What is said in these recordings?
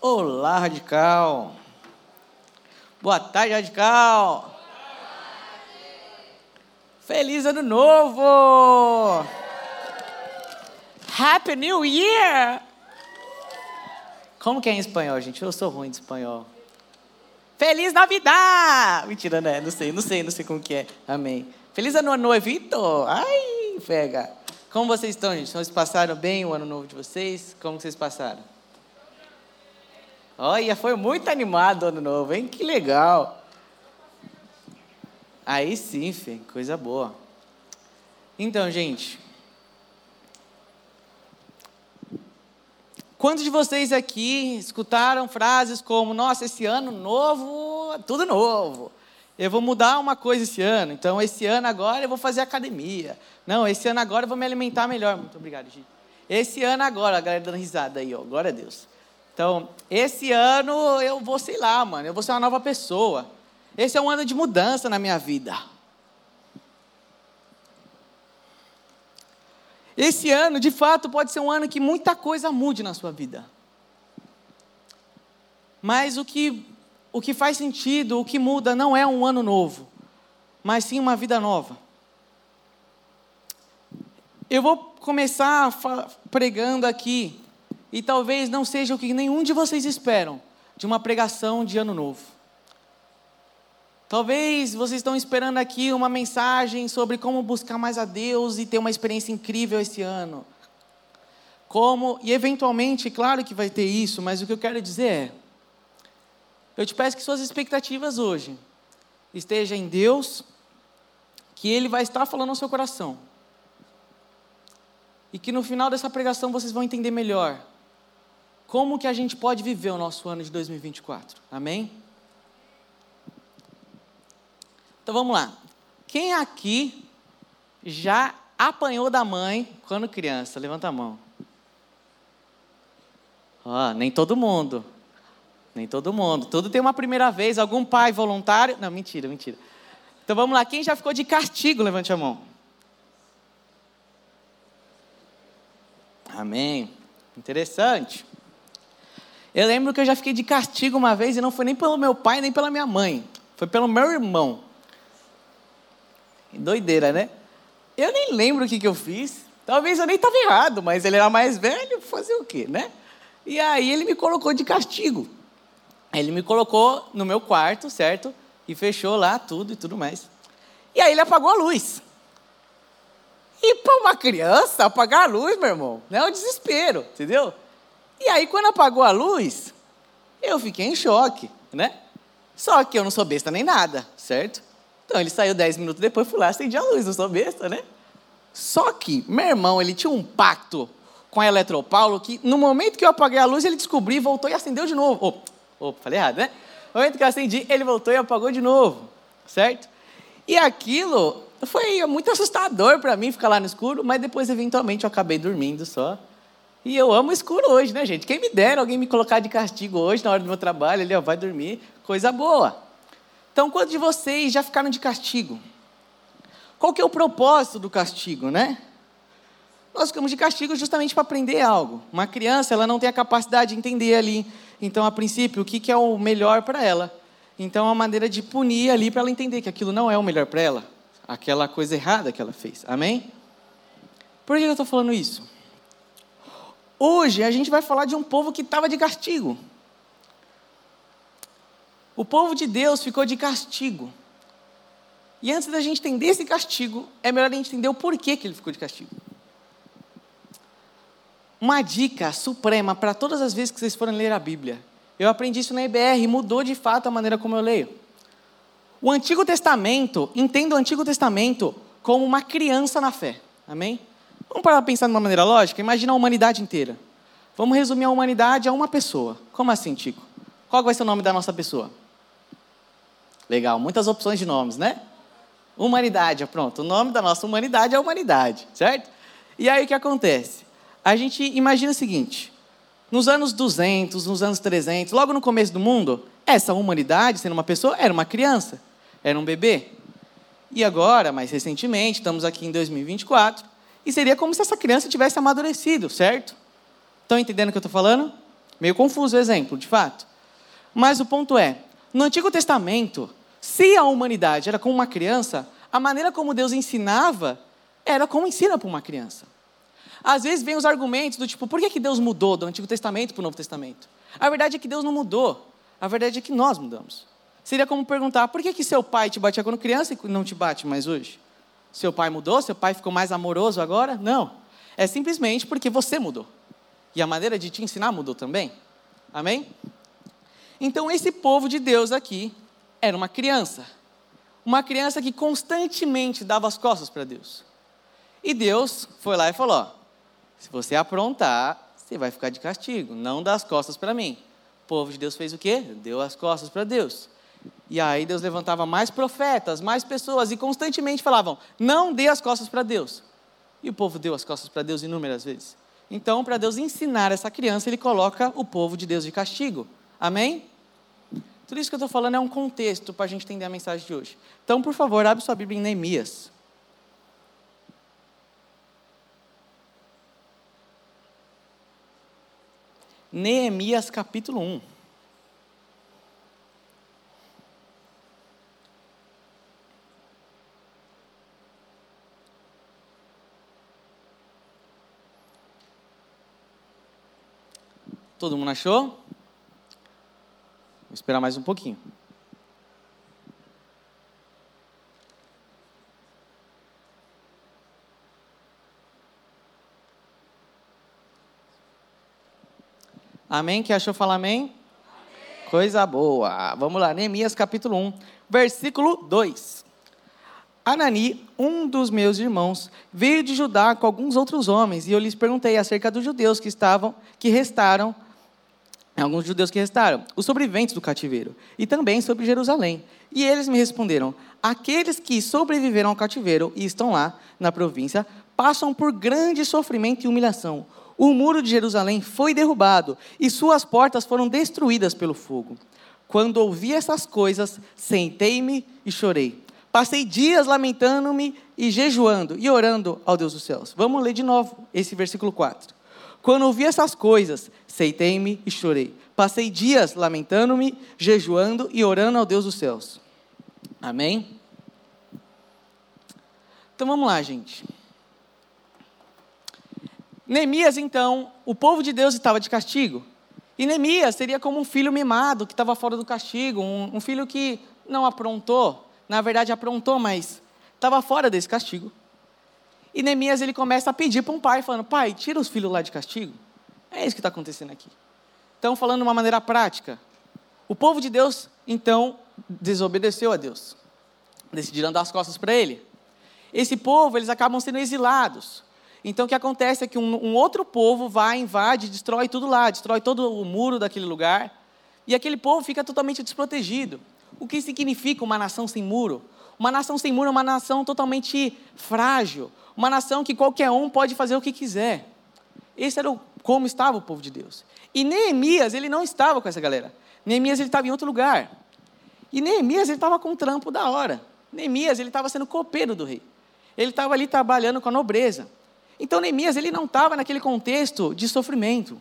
Olá, Radical. Boa tarde, Radical. Feliz Ano Novo! Happy New Year! Como que é em espanhol, gente? Eu sou ruim de espanhol. Feliz Navidad! Mentira, né? Não sei, não sei, não sei como que é. Amém. Feliz Ano Novo, Ai, pega. Como vocês estão, gente? Vocês passaram bem o Ano Novo de vocês? Como vocês passaram? Olha, foi muito animado o Ano Novo, hein? Que legal. Aí sim, filho, coisa boa. Então, gente, Quantos de vocês aqui escutaram frases como: Nossa, esse ano novo, tudo novo. Eu vou mudar uma coisa esse ano. Então, esse ano agora eu vou fazer academia. Não, esse ano agora eu vou me alimentar melhor. Muito obrigado, Gi. Esse ano agora, a galera dando risada aí, ó. Glória a Deus. Então, esse ano eu vou, sei lá, mano, eu vou ser uma nova pessoa. Esse é um ano de mudança na minha vida. Esse ano, de fato, pode ser um ano que muita coisa mude na sua vida. Mas o que, o que faz sentido, o que muda, não é um ano novo, mas sim uma vida nova. Eu vou começar pregando aqui, e talvez não seja o que nenhum de vocês esperam, de uma pregação de ano novo. Talvez vocês estão esperando aqui uma mensagem sobre como buscar mais a Deus e ter uma experiência incrível esse ano. Como, e eventualmente, claro que vai ter isso, mas o que eu quero dizer é: eu te peço que suas expectativas hoje estejam em Deus, que Ele vai estar falando no seu coração. E que no final dessa pregação vocês vão entender melhor como que a gente pode viver o nosso ano de 2024. Amém? Então vamos lá. Quem aqui já apanhou da mãe quando criança? Levanta a mão. Oh, nem todo mundo. Nem todo mundo. Tudo tem uma primeira vez. Algum pai voluntário? Não, mentira, mentira. Então vamos lá. Quem já ficou de castigo? Levante a mão. Amém. Interessante. Eu lembro que eu já fiquei de castigo uma vez e não foi nem pelo meu pai nem pela minha mãe. Foi pelo meu irmão. Doideira, né? Eu nem lembro o que, que eu fiz. Talvez eu nem estava errado, mas ele era mais velho, fazer o quê, né? E aí ele me colocou de castigo. Ele me colocou no meu quarto, certo? E fechou lá tudo e tudo mais. E aí ele apagou a luz. E para uma criança, apagar a luz, meu irmão, não é um desespero, entendeu? E aí quando apagou a luz, eu fiquei em choque, né? Só que eu não sou besta nem nada, certo? Então ele saiu dez minutos depois, fui lá, acendi a luz, não sou besta, né? Só que meu irmão, ele tinha um pacto com a Eletropaulo que no momento que eu apaguei a luz, ele descobriu, voltou e acendeu de novo. Opa, opa falei errado, né? No momento que eu acendi, ele voltou e apagou de novo, certo? E aquilo foi muito assustador para mim ficar lá no escuro, mas depois, eventualmente, eu acabei dormindo só. E eu amo escuro hoje, né, gente? Quem me dera alguém me colocar de castigo hoje, na hora do meu trabalho, ele ó, vai dormir, coisa boa. Então, quantos de vocês já ficaram de castigo? Qual que é o propósito do castigo, né? Nós ficamos de castigo justamente para aprender algo. Uma criança, ela não tem a capacidade de entender ali. Então, a princípio, o que, que é o melhor para ela? Então, é uma maneira de punir ali para ela entender que aquilo não é o melhor para ela. Aquela coisa errada que ela fez. Amém? Por que eu estou falando isso? Hoje, a gente vai falar de um povo que estava de castigo. O povo de Deus ficou de castigo. E antes da gente entender esse castigo, é melhor a gente entender o porquê que ele ficou de castigo. Uma dica suprema para todas as vezes que vocês forem ler a Bíblia. Eu aprendi isso na IBR, mudou de fato a maneira como eu leio. O Antigo Testamento, entenda o Antigo Testamento como uma criança na fé. Amém? Vamos parar para pensar de uma maneira lógica? Imagina a humanidade inteira. Vamos resumir a humanidade a uma pessoa. Como assim, Tico? Qual vai ser o nome da nossa pessoa? Legal, muitas opções de nomes, né? Humanidade, pronto. O nome da nossa humanidade é humanidade, certo? E aí o que acontece? A gente imagina o seguinte: nos anos 200, nos anos 300, logo no começo do mundo, essa humanidade, sendo uma pessoa, era uma criança, era um bebê. E agora, mais recentemente, estamos aqui em 2024, e seria como se essa criança tivesse amadurecido, certo? Estão entendendo o que eu estou falando? Meio confuso o exemplo, de fato. Mas o ponto é: no Antigo Testamento, se a humanidade era como uma criança, a maneira como Deus ensinava era como ensina para uma criança. Às vezes vem os argumentos do tipo, por que, que Deus mudou do Antigo Testamento para o Novo Testamento? A verdade é que Deus não mudou. A verdade é que nós mudamos. Seria como perguntar, por que, que seu pai te batia quando criança e não te bate mais hoje? Seu pai mudou? Seu pai ficou mais amoroso agora? Não. É simplesmente porque você mudou. E a maneira de te ensinar mudou também. Amém? Então, esse povo de Deus aqui era uma criança. Uma criança que constantemente dava as costas para Deus. E Deus foi lá e falou: se você aprontar, você vai ficar de castigo. Não dá as costas para mim. O povo de Deus fez o quê? Deu as costas para Deus. E aí Deus levantava mais profetas, mais pessoas, e constantemente falavam: não dê as costas para Deus. E o povo deu as costas para Deus inúmeras vezes. Então, para Deus ensinar essa criança, ele coloca o povo de Deus de castigo. Amém? Tudo isso que eu estou falando é um contexto para a gente entender a mensagem de hoje. Então, por favor, abre sua Bíblia em Neemias. Neemias capítulo 1. Todo mundo achou? Vou esperar mais um pouquinho. Amém? Quem achou falar amém? amém? Coisa boa. Vamos lá, Neemias capítulo 1, versículo 2. Anani, um dos meus irmãos, veio de Judá com alguns outros homens, e eu lhes perguntei acerca dos judeus que estavam, que restaram alguns judeus que restaram, os sobreviventes do cativeiro, e também sobre Jerusalém. E eles me responderam: aqueles que sobreviveram ao cativeiro e estão lá, na província, passam por grande sofrimento e humilhação. O muro de Jerusalém foi derrubado e suas portas foram destruídas pelo fogo. Quando ouvi essas coisas, sentei-me e chorei. Passei dias lamentando-me e jejuando e orando ao Deus dos céus. Vamos ler de novo esse versículo 4. Quando ouvi essas coisas, Sentei-me e chorei. Passei dias lamentando-me, jejuando e orando ao Deus dos céus. Amém? Então vamos lá, gente. Neemias, então, o povo de Deus estava de castigo. E Neemias seria como um filho mimado que estava fora do castigo, um, um filho que não aprontou, na verdade aprontou, mas estava fora desse castigo. E Neemias ele começa a pedir para um pai, falando: Pai, tira os filhos lá de castigo. É isso que está acontecendo aqui. Então, falando de uma maneira prática, o povo de Deus, então, desobedeceu a Deus. Decidiram dar as costas para ele. Esse povo, eles acabam sendo exilados. Então, o que acontece é que um, um, outro povo vai, invade, destrói tudo lá, destrói todo o muro daquele lugar, e aquele povo fica totalmente desprotegido. O que significa uma nação sem muro? Uma nação sem muro é uma nação totalmente frágil, uma nação que qualquer um pode fazer o que quiser. Esse era o como estava o povo de Deus. E Neemias, ele não estava com essa galera. Neemias, ele estava em outro lugar. E Neemias, ele estava com um trampo da hora. Neemias, ele estava sendo copeiro do rei. Ele estava ali trabalhando com a nobreza. Então, Neemias, ele não estava naquele contexto de sofrimento.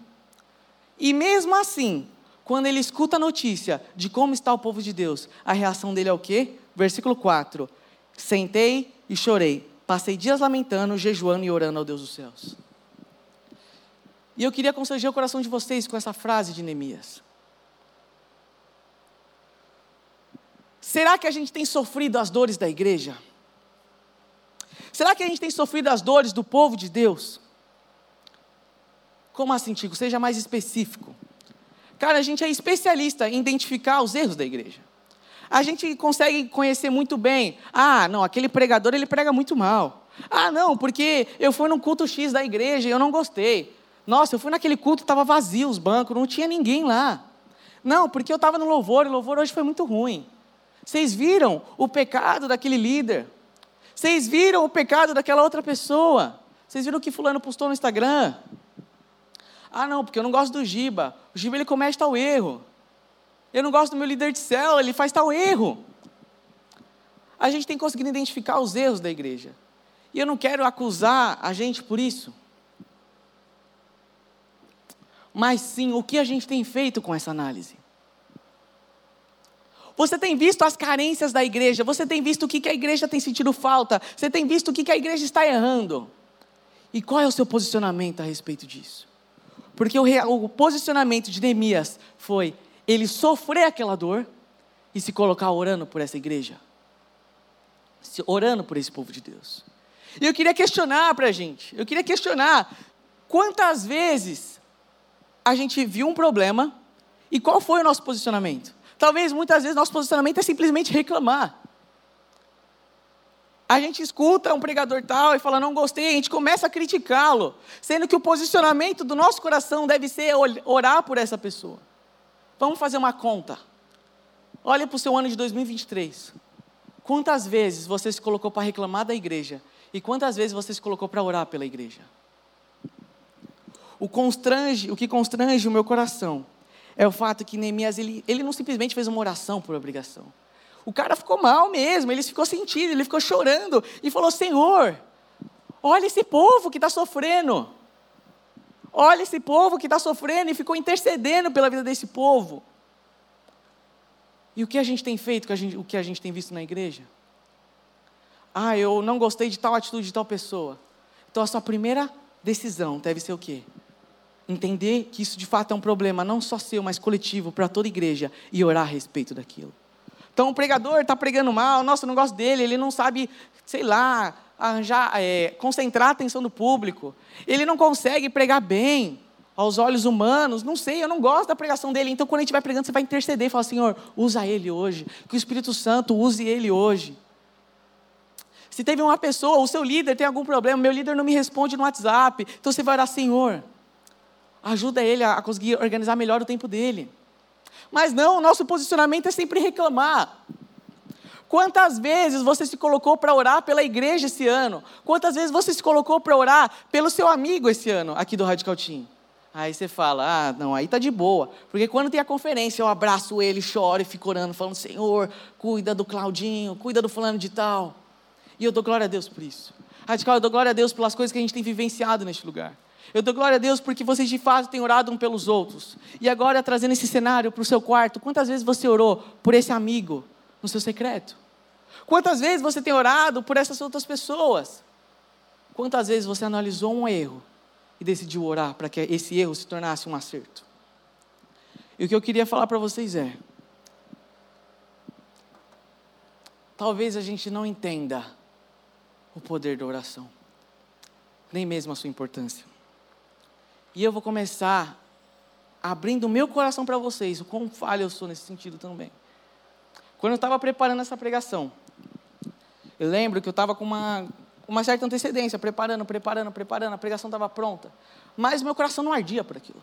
E mesmo assim, quando ele escuta a notícia de como está o povo de Deus, a reação dele é o quê? Versículo 4. Sentei e chorei. Passei dias lamentando, jejuando e orando ao Deus dos céus. E eu queria constranger o coração de vocês com essa frase de Neemias. Será que a gente tem sofrido as dores da igreja? Será que a gente tem sofrido as dores do povo de Deus? Como assim, Tico? Seja mais específico. Cara, a gente é especialista em identificar os erros da igreja. A gente consegue conhecer muito bem. Ah, não, aquele pregador ele prega muito mal. Ah, não, porque eu fui num culto X da igreja e eu não gostei. Nossa, eu fui naquele culto, estava vazio os bancos, não tinha ninguém lá. Não, porque eu estava no louvor e o louvor hoje foi muito ruim. Vocês viram o pecado daquele líder? Vocês viram o pecado daquela outra pessoa? Vocês viram o que fulano postou no Instagram? Ah, não, porque eu não gosto do Giba. O Giba ele comete tal erro. Eu não gosto do meu líder de célula, ele faz tal erro. A gente tem conseguido identificar os erros da igreja. E eu não quero acusar a gente por isso. mas sim o que a gente tem feito com essa análise. Você tem visto as carências da igreja, você tem visto o que a igreja tem sentido falta, você tem visto o que a igreja está errando. E qual é o seu posicionamento a respeito disso? Porque o, posicionamento de Neemias foi ele sofrer aquela dor e se colocar orando por essa igreja, orando por esse povo de Deus. E eu queria questionar para a gente, eu queria questionar quantas vezes a gente viu um problema e qual foi o nosso posicionamento? Talvez muitas vezes nosso posicionamento é simplesmente reclamar. A gente escuta um pregador tal e fala, não gostei, a gente começa a criticá-lo, sendo que o posicionamento do nosso coração deve ser orar por essa pessoa. Vamos fazer uma conta. Olha para o seu ano de 2023. Quantas vezes você se colocou para reclamar da igreja e quantas vezes você se colocou para orar pela igreja? O, constrange, o que constrange o meu coração é o fato que Neemias, ele, ele não simplesmente fez uma oração por obrigação. O cara ficou mal mesmo, ele ficou sentido, ele ficou chorando e falou: Senhor, olha esse povo que está sofrendo. Olha esse povo que está sofrendo e ficou intercedendo pela vida desse povo. E o que a gente tem feito, o que a gente tem visto na igreja? Ah, eu não gostei de tal atitude de tal pessoa. Então a sua primeira decisão deve ser o quê? entender que isso de fato é um problema, não só seu, mas coletivo, para toda a igreja, e orar a respeito daquilo. Então o pregador está pregando mal, nossa, eu não gosto dele, ele não sabe, sei lá, arranjar, é, concentrar a atenção do público, ele não consegue pregar bem aos olhos humanos, não sei, eu não gosto da pregação dele. Então, quando a gente vai pregando, você vai interceder, fala, Senhor, usa ele hoje, que o Espírito Santo use ele hoje. Se teve uma pessoa, o seu líder tem algum problema, meu líder não me responde no WhatsApp, então você vai orar, Senhor, ajuda ele a conseguir organizar melhor o tempo dele. Mas não, o nosso posicionamento é sempre reclamar. Quantas vezes você se colocou para orar pela igreja esse ano? Quantas vezes você se colocou para orar pelo seu amigo esse ano, aqui do Radical Team? Aí você fala, ah, não, aí tá de boa. Porque quando tem a conferência, eu abraço ele, choro e fico orando, falando, Senhor, cuida do Claudinho, cuida do fulano de tal. E eu dou glória a Deus por isso. Radical, eu dou glória a Deus pelas coisas que a gente tem vivenciado neste lugar. Eu dou glória a Deus porque vocês de fato têm orado um pelos outros. E agora, trazendo esse cenário para o seu quarto, quantas vezes você orou por esse amigo no seu secreto? Quantas vezes você tem orado por essas outras pessoas? Quantas vezes você analisou um erro e decidiu orar para que esse erro se tornasse um acerto? E o que eu queria falar para vocês é: talvez a gente não entenda o poder da oração, nem mesmo a sua importância. E eu vou começar abrindo o meu coração para vocês, o quão falho eu sou nesse sentido também. Quando eu estava preparando essa pregação, eu lembro que eu estava com uma, uma certa antecedência, preparando, preparando, preparando, a pregação estava pronta. Mas meu coração não ardia por aquilo.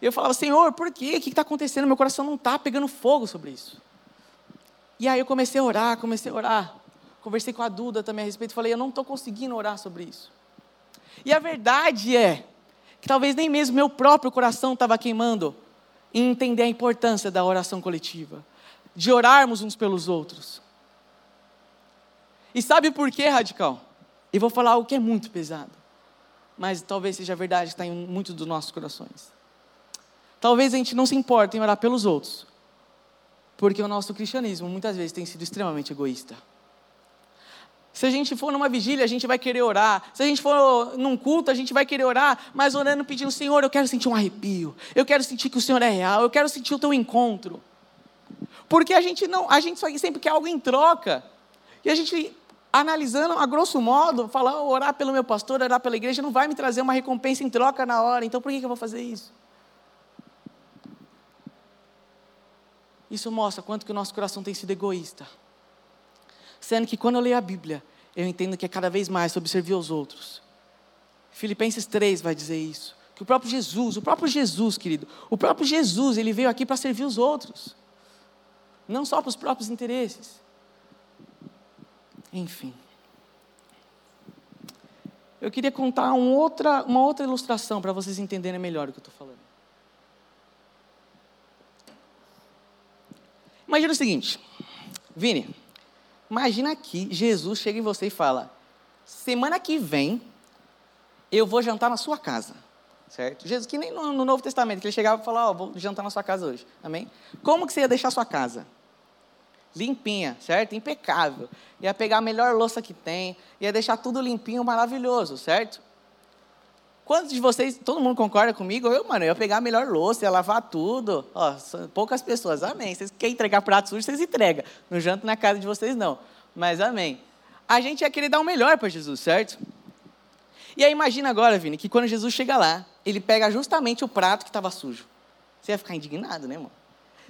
Eu falava, Senhor, por quê? O que está acontecendo? Meu coração não está pegando fogo sobre isso. E aí eu comecei a orar, comecei a orar. Conversei com a Duda também a respeito. Falei, eu não estou conseguindo orar sobre isso. E a verdade é que talvez nem mesmo meu próprio coração estava queimando em entender a importância da oração coletiva, de orarmos uns pelos outros. E sabe por quê, radical? E vou falar algo que é muito pesado, mas talvez seja verdade, está em muitos dos nossos corações. Talvez a gente não se importe em orar pelos outros, porque o nosso cristianismo muitas vezes tem sido extremamente egoísta. Se a gente for numa vigília, a gente vai querer orar. Se a gente for num culto, a gente vai querer orar, mas orando pedindo, Senhor, eu quero sentir um arrepio. Eu quero sentir que o Senhor é real. Eu quero sentir o teu encontro. Porque a gente não, a gente sempre quer algo em troca. E a gente analisando a grosso modo, falar, oh, orar pelo meu pastor, orar pela igreja, não vai me trazer uma recompensa em troca na hora. Então por que eu vou fazer isso? Isso mostra quanto que o nosso coração tem sido egoísta. Sendo que quando eu leio a Bíblia, eu entendo que é cada vez mais sobre servir aos outros. Filipenses 3 vai dizer isso. Que o próprio Jesus, o próprio Jesus, querido, o próprio Jesus, ele veio aqui para servir os outros. Não só para os próprios interesses. Enfim. Eu queria contar um outra, uma outra ilustração para vocês entenderem melhor o que eu estou falando. Imagina o seguinte, Vini, Imagina que Jesus chega em você e fala: semana que vem eu vou jantar na sua casa. certo? Jesus, que nem no, no Novo Testamento, que ele chegava e falava, ó, oh, vou jantar na sua casa hoje, amém? Como que você ia deixar a sua casa? Limpinha, certo? Impecável. Ia pegar a melhor louça que tem, ia deixar tudo limpinho, maravilhoso, certo? Quantos de vocês, todo mundo concorda comigo? Eu, mano, eu ia pegar a melhor louça, ia lavar tudo. Ó, poucas pessoas, amém. Vocês querem entregar prato sujo, vocês entregam. Não janto na casa de vocês, não. Mas amém. A gente ia querer dar o melhor para Jesus, certo? E aí imagina agora, Vini, que quando Jesus chega lá, ele pega justamente o prato que estava sujo. Você ia ficar indignado, né, mano?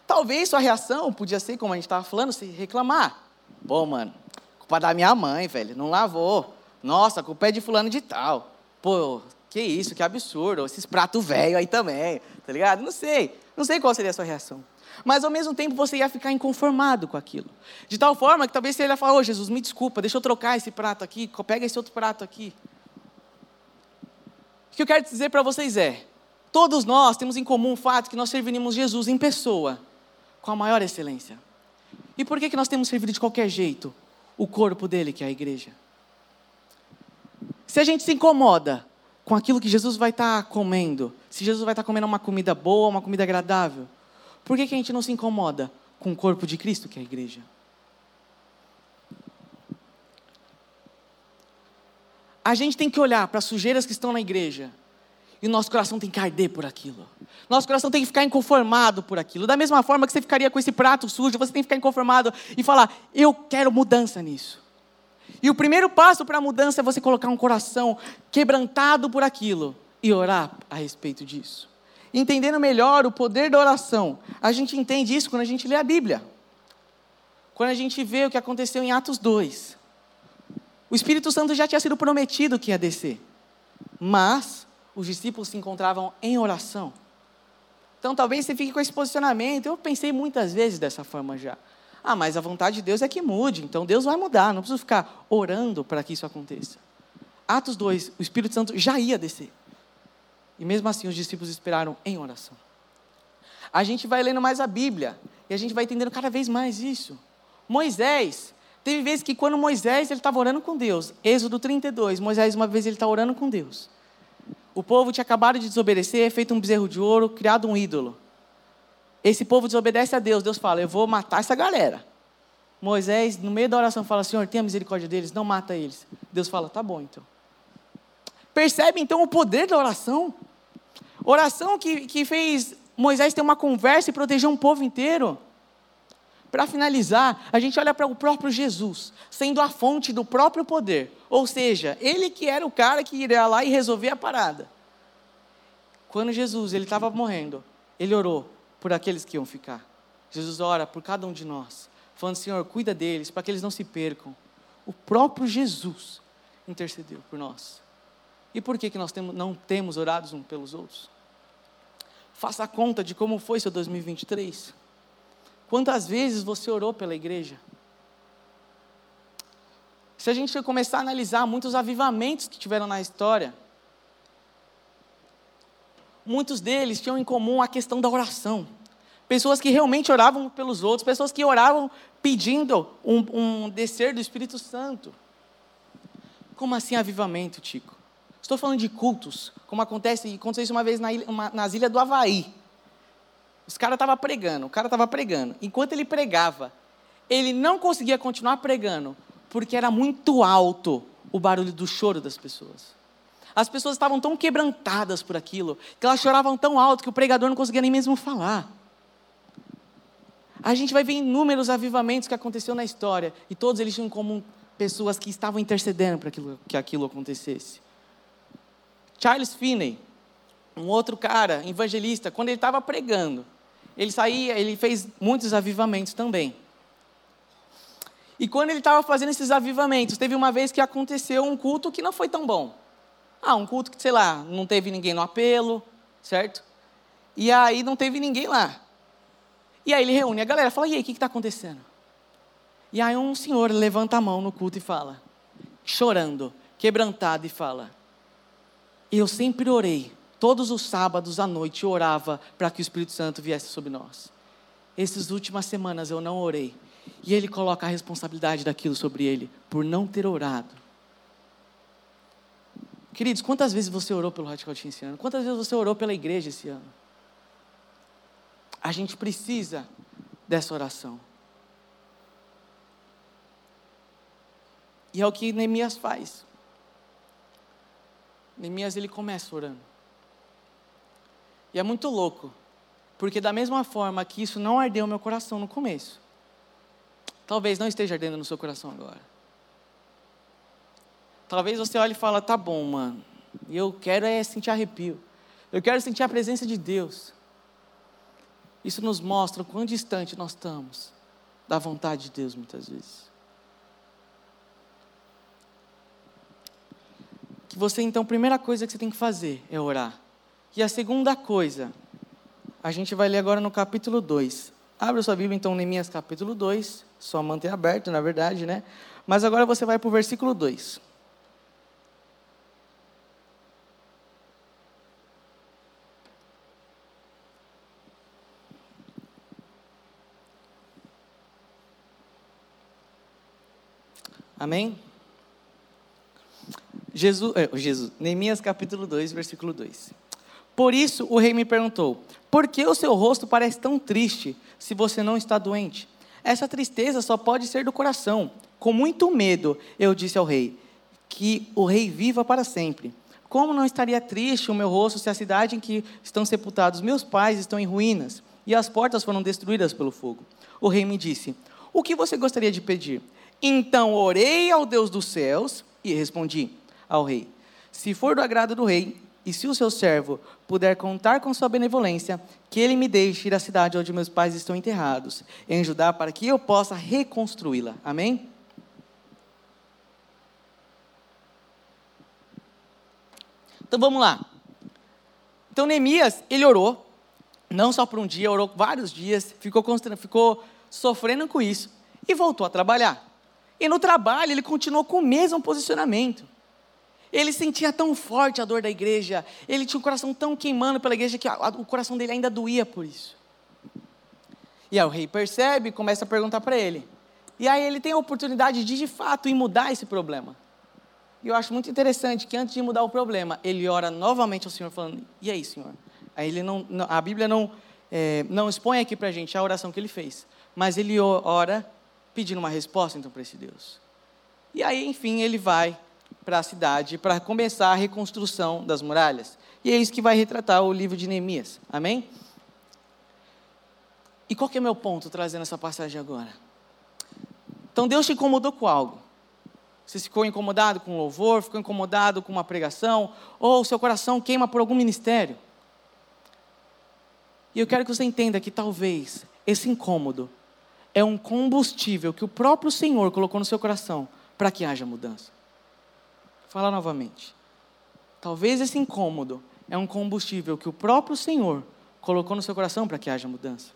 Talvez sua reação podia ser, como a gente estava falando, se reclamar. Pô, mano, culpa da minha mãe, velho, não lavou. Nossa, culpa é de fulano de tal. Pô, que isso, que absurdo. Esses pratos velhos aí também, tá ligado? Não sei. Não sei qual seria a sua reação. Mas ao mesmo tempo você ia ficar inconformado com aquilo. De tal forma que talvez você ia falar, ô oh, Jesus, me desculpa, deixa eu trocar esse prato aqui, pega esse outro prato aqui. O que eu quero dizer para vocês é: todos nós temos em comum o fato que nós servimos Jesus em pessoa, com a maior excelência. E por que, que nós temos servido de qualquer jeito? O corpo dele, que é a igreja. Se a gente se incomoda com aquilo que Jesus vai estar tá comendo, se Jesus vai estar tá comendo uma comida boa, uma comida agradável, por que, que a gente não se incomoda com o corpo de Cristo, que é a igreja? A gente tem que olhar para as sujeiras que estão na igreja e nosso coração tem que arder por aquilo. Nosso coração tem que ficar inconformado por aquilo. Da mesma forma que você ficaria com esse prato sujo, você tem que ficar inconformado e falar: Eu quero mudança nisso. E o primeiro passo para a mudança é você colocar um coração quebrantado por aquilo e orar a respeito disso. Entendendo melhor o poder da oração, a gente entende isso quando a gente lê a Bíblia. Quando a gente vê o que aconteceu em Atos 2. O Espírito Santo já tinha sido prometido que ia descer, mas os discípulos se encontravam em oração. Então talvez você fique com esse posicionamento. Eu pensei muitas vezes dessa forma já. Ah, mas a vontade de Deus é que mude, então Deus vai mudar, não preciso ficar orando para que isso aconteça. Atos 2, o Espírito Santo já ia descer. E mesmo assim os discípulos esperaram em oração. A gente vai lendo mais a Bíblia e a gente vai entendendo cada vez mais isso. Moisés, teve vezes que quando Moisés ele estava orando com Deus, Êxodo 32, Moisés uma vez ele está orando com Deus. O povo tinha acabado de desobedecer, feito um bezerro de ouro, criado um ídolo. Esse povo desobedece a Deus. Deus fala: Eu vou matar essa galera. Moisés, no meio da oração, fala: Senhor, tenha misericórdia deles, não mata eles. Deus fala: Tá bom então. Percebe então o poder da oração? Oração que, que fez Moisés ter uma conversa e proteger um povo inteiro. Para finalizar, a gente olha para o próprio Jesus, sendo a fonte do próprio poder. Ou seja, ele que era o cara que iria lá e resolver a parada. Quando Jesus ele estava morrendo, ele orou: por aqueles que iam ficar. Jesus ora por cada um de nós, falando: Senhor, cuida deles, para que eles não se percam. O próprio Jesus intercedeu por nós. E por que, que nós temos, não temos orados uns pelos outros? Faça a conta de como foi seu 2023. Quantas vezes você orou pela igreja? Se a gente começar a analisar muitos avivamentos que tiveram na história, muitos deles tinham em comum a questão da oração. Pessoas que realmente oravam pelos outros, pessoas que oravam pedindo um, um descer do Espírito Santo. Como assim avivamento, Tico? Estou falando de cultos, como acontece, aconteceu isso uma vez na ilha, uma, nas ilhas do Havaí. Os caras estavam pregando, o cara estava pregando. Enquanto ele pregava, ele não conseguia continuar pregando, porque era muito alto o barulho do choro das pessoas. As pessoas estavam tão quebrantadas por aquilo, que elas choravam tão alto que o pregador não conseguia nem mesmo falar. A gente vai ver inúmeros avivamentos que aconteceu na história, e todos eles tinham como pessoas que estavam intercedendo para que aquilo acontecesse. Charles Finney, um outro cara, evangelista, quando ele estava pregando, ele saía, ele fez muitos avivamentos também. E quando ele estava fazendo esses avivamentos, teve uma vez que aconteceu um culto que não foi tão bom. Ah, um culto que, sei lá, não teve ninguém no apelo, certo? E aí não teve ninguém lá. E aí ele reúne a galera, fala, e aí, o que está acontecendo? E aí um senhor levanta a mão no culto e fala, chorando, quebrantado, e fala, eu sempre orei, todos os sábados à noite orava para que o Espírito Santo viesse sobre nós. Essas últimas semanas eu não orei. E ele coloca a responsabilidade daquilo sobre ele, por não ter orado Queridos, quantas vezes você orou pelo Radical Team esse ano? Quantas vezes você orou pela igreja esse ano? A gente precisa dessa oração. E é o que Neemias faz. Neemias ele começa orando. E é muito louco, porque da mesma forma que isso não ardeu meu coração no começo, talvez não esteja ardendo no seu coração agora. Talvez você olhe e fale, tá bom, mano, eu quero é sentir arrepio. Eu quero sentir a presença de Deus. Isso nos mostra o quão distante nós estamos da vontade de Deus muitas vezes. Que você então, a primeira coisa que você tem que fazer é orar. E a segunda coisa, a gente vai ler agora no capítulo 2. Abra sua Bíblia então, Neemias capítulo 2, só manter aberto, na verdade, né? Mas agora você vai para o versículo 2. Amém? Jesus, é, Jesus, Neemias capítulo 2, versículo 2. Por isso o rei me perguntou: Por que o seu rosto parece tão triste se você não está doente? Essa tristeza só pode ser do coração. Com muito medo, eu disse ao rei: Que o rei viva para sempre. Como não estaria triste o meu rosto se a cidade em que estão sepultados meus pais estão em ruínas e as portas foram destruídas pelo fogo? O rei me disse: O que você gostaria de pedir? Então orei ao Deus dos céus e respondi ao rei: Se for do agrado do rei, e se o seu servo puder contar com sua benevolência, que ele me deixe ir à cidade onde meus pais estão enterrados, em Judá, para que eu possa reconstruí-la. Amém? Então vamos lá. Então Neemias, ele orou, não só por um dia, orou vários dias, ficou, ficou sofrendo com isso e voltou a trabalhar. E no trabalho ele continuou com o mesmo posicionamento. Ele sentia tão forte a dor da igreja, ele tinha o coração tão queimando pela igreja que o coração dele ainda doía por isso. E aí o rei percebe e começa a perguntar para ele. E aí ele tem a oportunidade de, de fato, ir mudar esse problema. E eu acho muito interessante que antes de mudar o problema, ele ora novamente ao Senhor, falando: E aí, Senhor? Aí ele não, a Bíblia não, é, não expõe aqui para a gente a oração que ele fez, mas ele ora pedindo uma resposta então para esse Deus. E aí, enfim, ele vai para a cidade para começar a reconstrução das muralhas. E é isso que vai retratar o livro de Neemias. Amém? E qual que é o meu ponto trazendo essa passagem agora? Então Deus te incomodou com algo. Você ficou incomodado com louvor, ficou incomodado com uma pregação, ou seu coração queima por algum ministério. E eu quero que você entenda que talvez esse incômodo é um combustível que o próprio Senhor colocou no seu coração para que haja mudança. Falar novamente. Talvez esse incômodo é um combustível que o próprio Senhor colocou no seu coração para que haja mudança.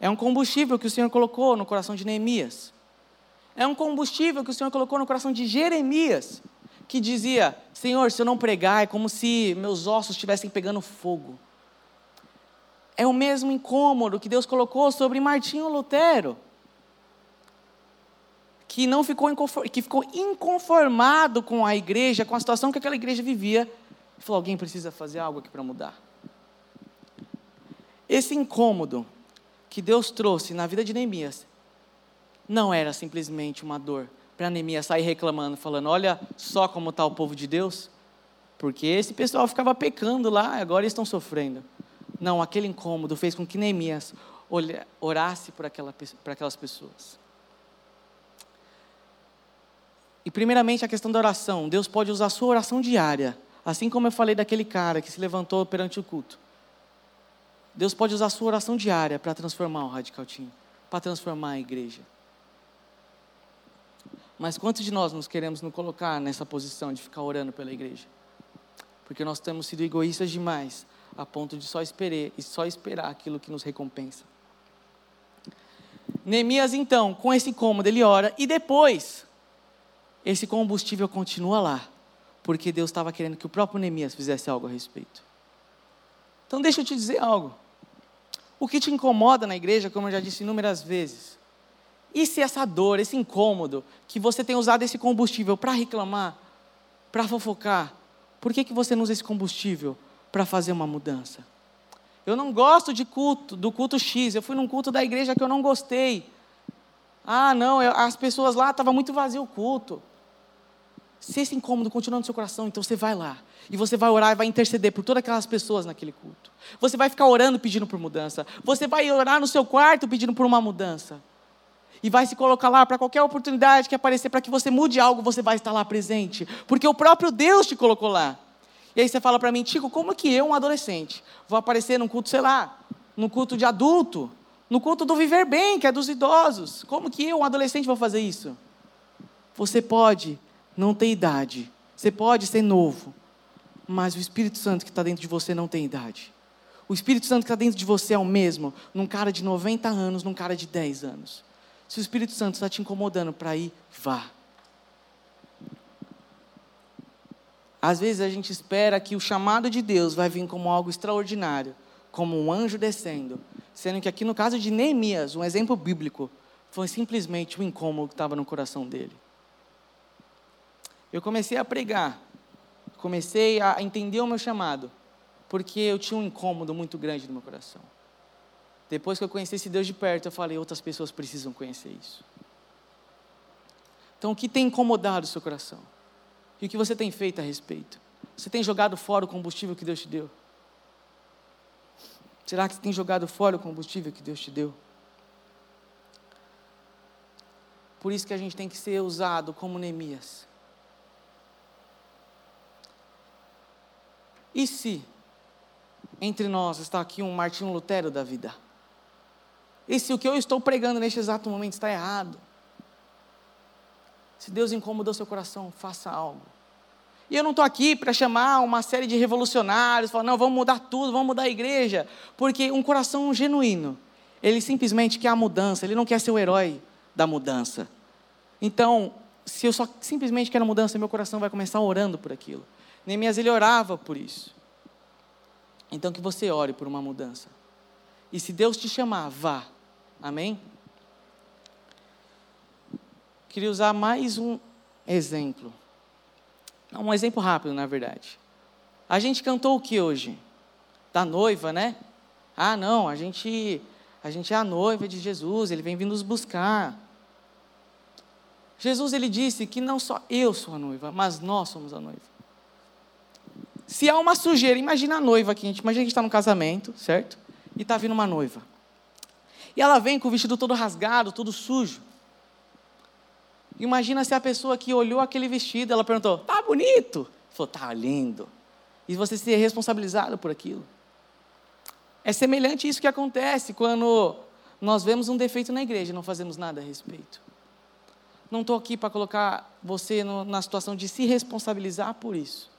É um combustível que o Senhor colocou no coração de Neemias. É um combustível que o Senhor colocou no coração de Jeremias, que dizia: Senhor, se eu não pregar, é como se meus ossos estivessem pegando fogo é o mesmo incômodo que Deus colocou sobre Martinho Lutero, que não ficou que ficou inconformado com a igreja, com a situação que aquela igreja vivia, e falou: alguém precisa fazer algo aqui para mudar. Esse incômodo que Deus trouxe na vida de Neemias não era simplesmente uma dor para Neemias sair reclamando, falando: olha só como está o povo de Deus, porque esse pessoal ficava pecando lá, agora estão sofrendo. Não, aquele incômodo fez com que Neemias orasse por, aquela, por aquelas pessoas. E primeiramente a questão da oração. Deus pode usar a sua oração diária. Assim como eu falei daquele cara que se levantou perante o culto. Deus pode usar a sua oração diária para transformar o Radical Team, para transformar a igreja. Mas quantos de nós nos queremos nos colocar nessa posição de ficar orando pela igreja? Porque nós temos sido egoístas demais a ponto de só esperar, e só esperar aquilo que nos recompensa. Neemias, então, com esse cômodo, ele ora e depois esse combustível continua lá, porque Deus estava querendo que o próprio Neemias fizesse algo a respeito. Então, deixa eu te dizer algo. O que te incomoda na igreja, como eu já disse inúmeras vezes, e se essa dor, esse incômodo, que você tem usado esse combustível para reclamar, para fofocar, Por que, que você não usa esse combustível para fazer uma mudança? Eu não gosto de culto, do culto X. Eu fui num culto da igreja que eu não gostei. Ah, não, eu, as pessoas lá estavam muito vazio o culto. Se esse incômodo continua no seu coração, então você vai lá. E você vai orar e vai interceder por todas aquelas pessoas naquele culto. Você vai ficar orando pedindo por mudança. Você vai orar no seu quarto pedindo por uma mudança. E vai se colocar lá para qualquer oportunidade que aparecer para que você mude algo, você vai estar lá presente. Porque o próprio Deus te colocou lá. E aí você fala para mim, Tico, como que eu, um adolescente, vou aparecer num culto, sei lá, num culto de adulto, no culto do viver bem, que é dos idosos? Como que eu, um adolescente, vou fazer isso? Você pode não ter idade, você pode ser novo, mas o Espírito Santo que está dentro de você não tem idade. O Espírito Santo que está dentro de você é o mesmo, num cara de 90 anos, num cara de 10 anos. Se o Espírito Santo está te incomodando para ir, vá. Às vezes a gente espera que o chamado de Deus vai vir como algo extraordinário, como um anjo descendo, sendo que aqui no caso de Neemias, um exemplo bíblico, foi simplesmente o incômodo que estava no coração dele. Eu comecei a pregar, comecei a entender o meu chamado, porque eu tinha um incômodo muito grande no meu coração. Depois que eu conheci esse Deus de perto, eu falei: outras pessoas precisam conhecer isso. Então, o que tem incomodado o seu coração? E o que você tem feito a respeito? Você tem jogado fora o combustível que Deus te deu? Será que você tem jogado fora o combustível que Deus te deu? Por isso que a gente tem que ser usado como Neemias. E se entre nós está aqui um Martinho Lutero da vida? E se o que eu estou pregando neste exato momento está errado? Se Deus incomodou seu coração, faça algo. E eu não estou aqui para chamar uma série de revolucionários, falar, não, vamos mudar tudo, vamos mudar a igreja. Porque um coração genuíno, ele simplesmente quer a mudança, ele não quer ser o herói da mudança. Então, se eu só simplesmente quero mudança, meu coração vai começar orando por aquilo. Neemias, ele orava por isso. Então, que você ore por uma mudança. E se Deus te chamar, vá. Amém? Queria usar mais um exemplo. Um exemplo rápido, na verdade. A gente cantou o que hoje? Da noiva, né? Ah, não, a gente, a gente é a noiva de Jesus, ele vem vindo nos buscar. Jesus ele disse que não só eu sou a noiva, mas nós somos a noiva. Se há uma sujeira, imagina a noiva aqui, imagina que a gente está no casamento, certo? E está vindo uma noiva. E ela vem com o vestido todo rasgado, todo sujo. Imagina se a pessoa que olhou aquele vestido, ela perguntou: tá bonito? Falou: tá lindo. E você ser responsabilizado por aquilo. É semelhante isso que acontece quando nós vemos um defeito na igreja e não fazemos nada a respeito. Não estou aqui para colocar você no, na situação de se responsabilizar por isso,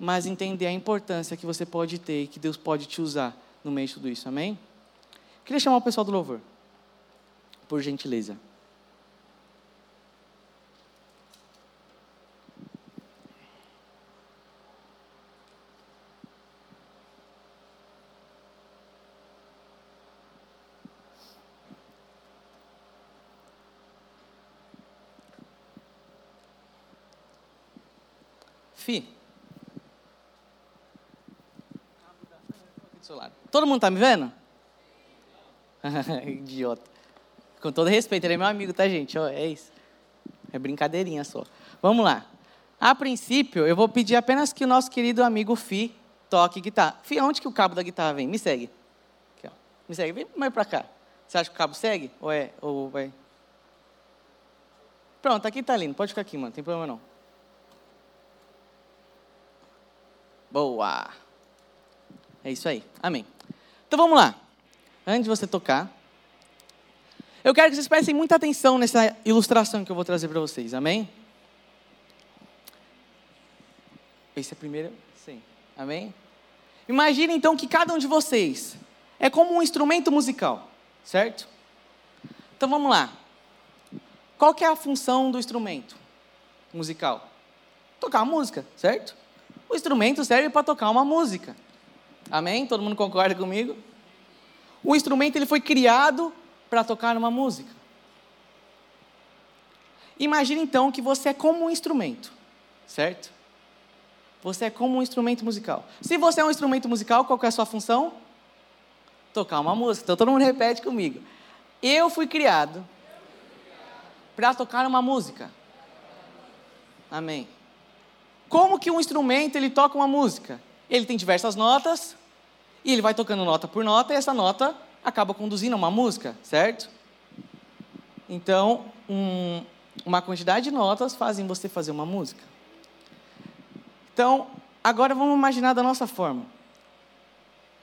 mas entender a importância que você pode ter e que Deus pode te usar no meio de tudo isso, amém? Queria chamar o pessoal do louvor, por gentileza. Fi. Todo mundo está me vendo? Idiota. Com todo respeito, ele é meu amigo, tá, gente? é isso. É brincadeirinha só. Vamos lá. A princípio, eu vou pedir apenas que o nosso querido amigo Fi toque guitarra. Fi, onde que o cabo da guitarra vem? Me segue. Aqui. Me segue. Vem mais para cá. Você acha que o cabo segue? Ou é? Ou vai? Pronto, aqui tá lindo. Pode ficar aqui, mano. Não tem problema não. Boa. É isso aí. Amém. Então vamos lá. Antes de você tocar, eu quero que vocês prestem muita atenção nessa ilustração que eu vou trazer para vocês. Amém? Esse é o primeiro? Sim. Amém? Imagine então que cada um de vocês é como um instrumento musical, certo? Então vamos lá. Qual que é a função do instrumento musical? Tocar música, certo? O instrumento serve para tocar uma música. Amém? Todo mundo concorda comigo? O instrumento ele foi criado para tocar uma música. Imagine então que você é como um instrumento, certo? Você é como um instrumento musical. Se você é um instrumento musical, qual é a sua função? Tocar uma música. Então todo mundo repete comigo. Eu fui criado para tocar uma música. Amém. Como que um instrumento ele toca uma música? Ele tem diversas notas e ele vai tocando nota por nota e essa nota acaba conduzindo a uma música, certo? Então, um, uma quantidade de notas fazem você fazer uma música. Então, agora vamos imaginar da nossa forma.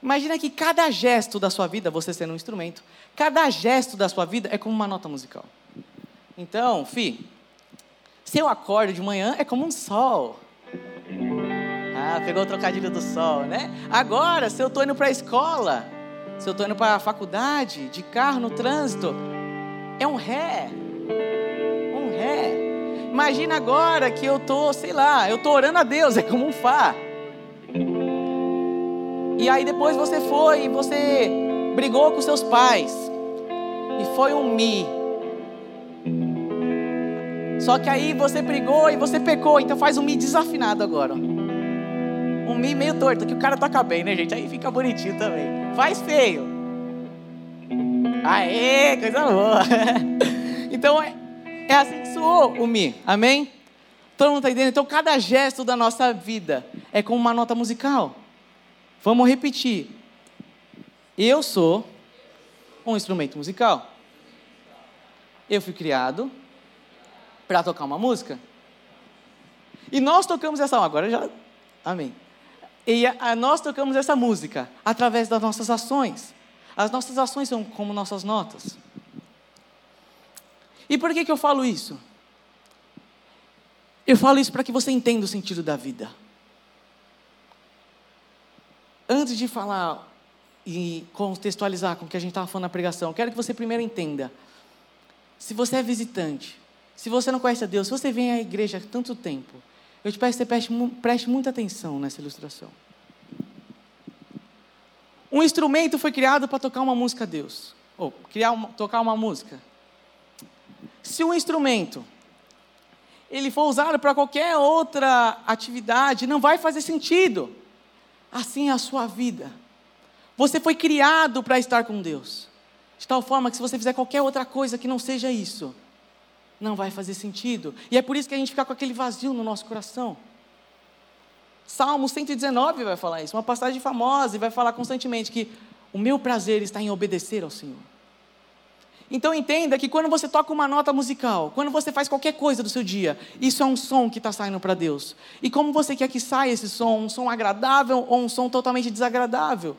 Imagina que cada gesto da sua vida, você sendo um instrumento, cada gesto da sua vida é como uma nota musical. Então, fi, se eu acordo de manhã é como um sol. Ah, pegou o trocadilho do sol, né? Agora, se eu estou indo para a escola, se eu estou indo para a faculdade, de carro, no trânsito, é um ré. Um ré. Imagina agora que eu estou, sei lá, eu estou orando a Deus, é como um fá. E aí depois você foi e você brigou com seus pais. E foi um mi. Só que aí você brigou e você pecou, então faz um mi desafinado agora. Um mi meio torto, que o cara toca bem, né, gente? Aí fica bonitinho também. Faz feio. Aê, coisa boa. então é, é assim que soou o mi. Amém? Todo mundo está entendendo? Então cada gesto da nossa vida é como uma nota musical. Vamos repetir. Eu sou um instrumento musical. Eu fui criado para tocar uma música. E nós tocamos essa. Agora já. Amém. E a, a, nós tocamos essa música através das nossas ações. As nossas ações são como nossas notas. E por que, que eu falo isso? Eu falo isso para que você entenda o sentido da vida antes de falar e contextualizar com o que a gente estava falando na pregação, quero que você primeiro entenda. Se você é visitante, se você não conhece a Deus, se você vem à igreja há tanto tempo, eu te peço que você preste, preste muita atenção nessa ilustração. Um instrumento foi criado para tocar uma música a Deus, ou criar uma, tocar uma música. Se um instrumento ele for usado para qualquer outra atividade, não vai fazer sentido. Assim é a sua vida. Você foi criado para estar com Deus. De tal forma que se você fizer qualquer outra coisa que não seja isso, não vai fazer sentido. E é por isso que a gente fica com aquele vazio no nosso coração. Salmo 119 vai falar isso, uma passagem famosa, e vai falar constantemente que o meu prazer está em obedecer ao Senhor. Então entenda que quando você toca uma nota musical, quando você faz qualquer coisa do seu dia, isso é um som que está saindo para Deus. E como você quer que saia esse som, um som agradável ou um som totalmente desagradável?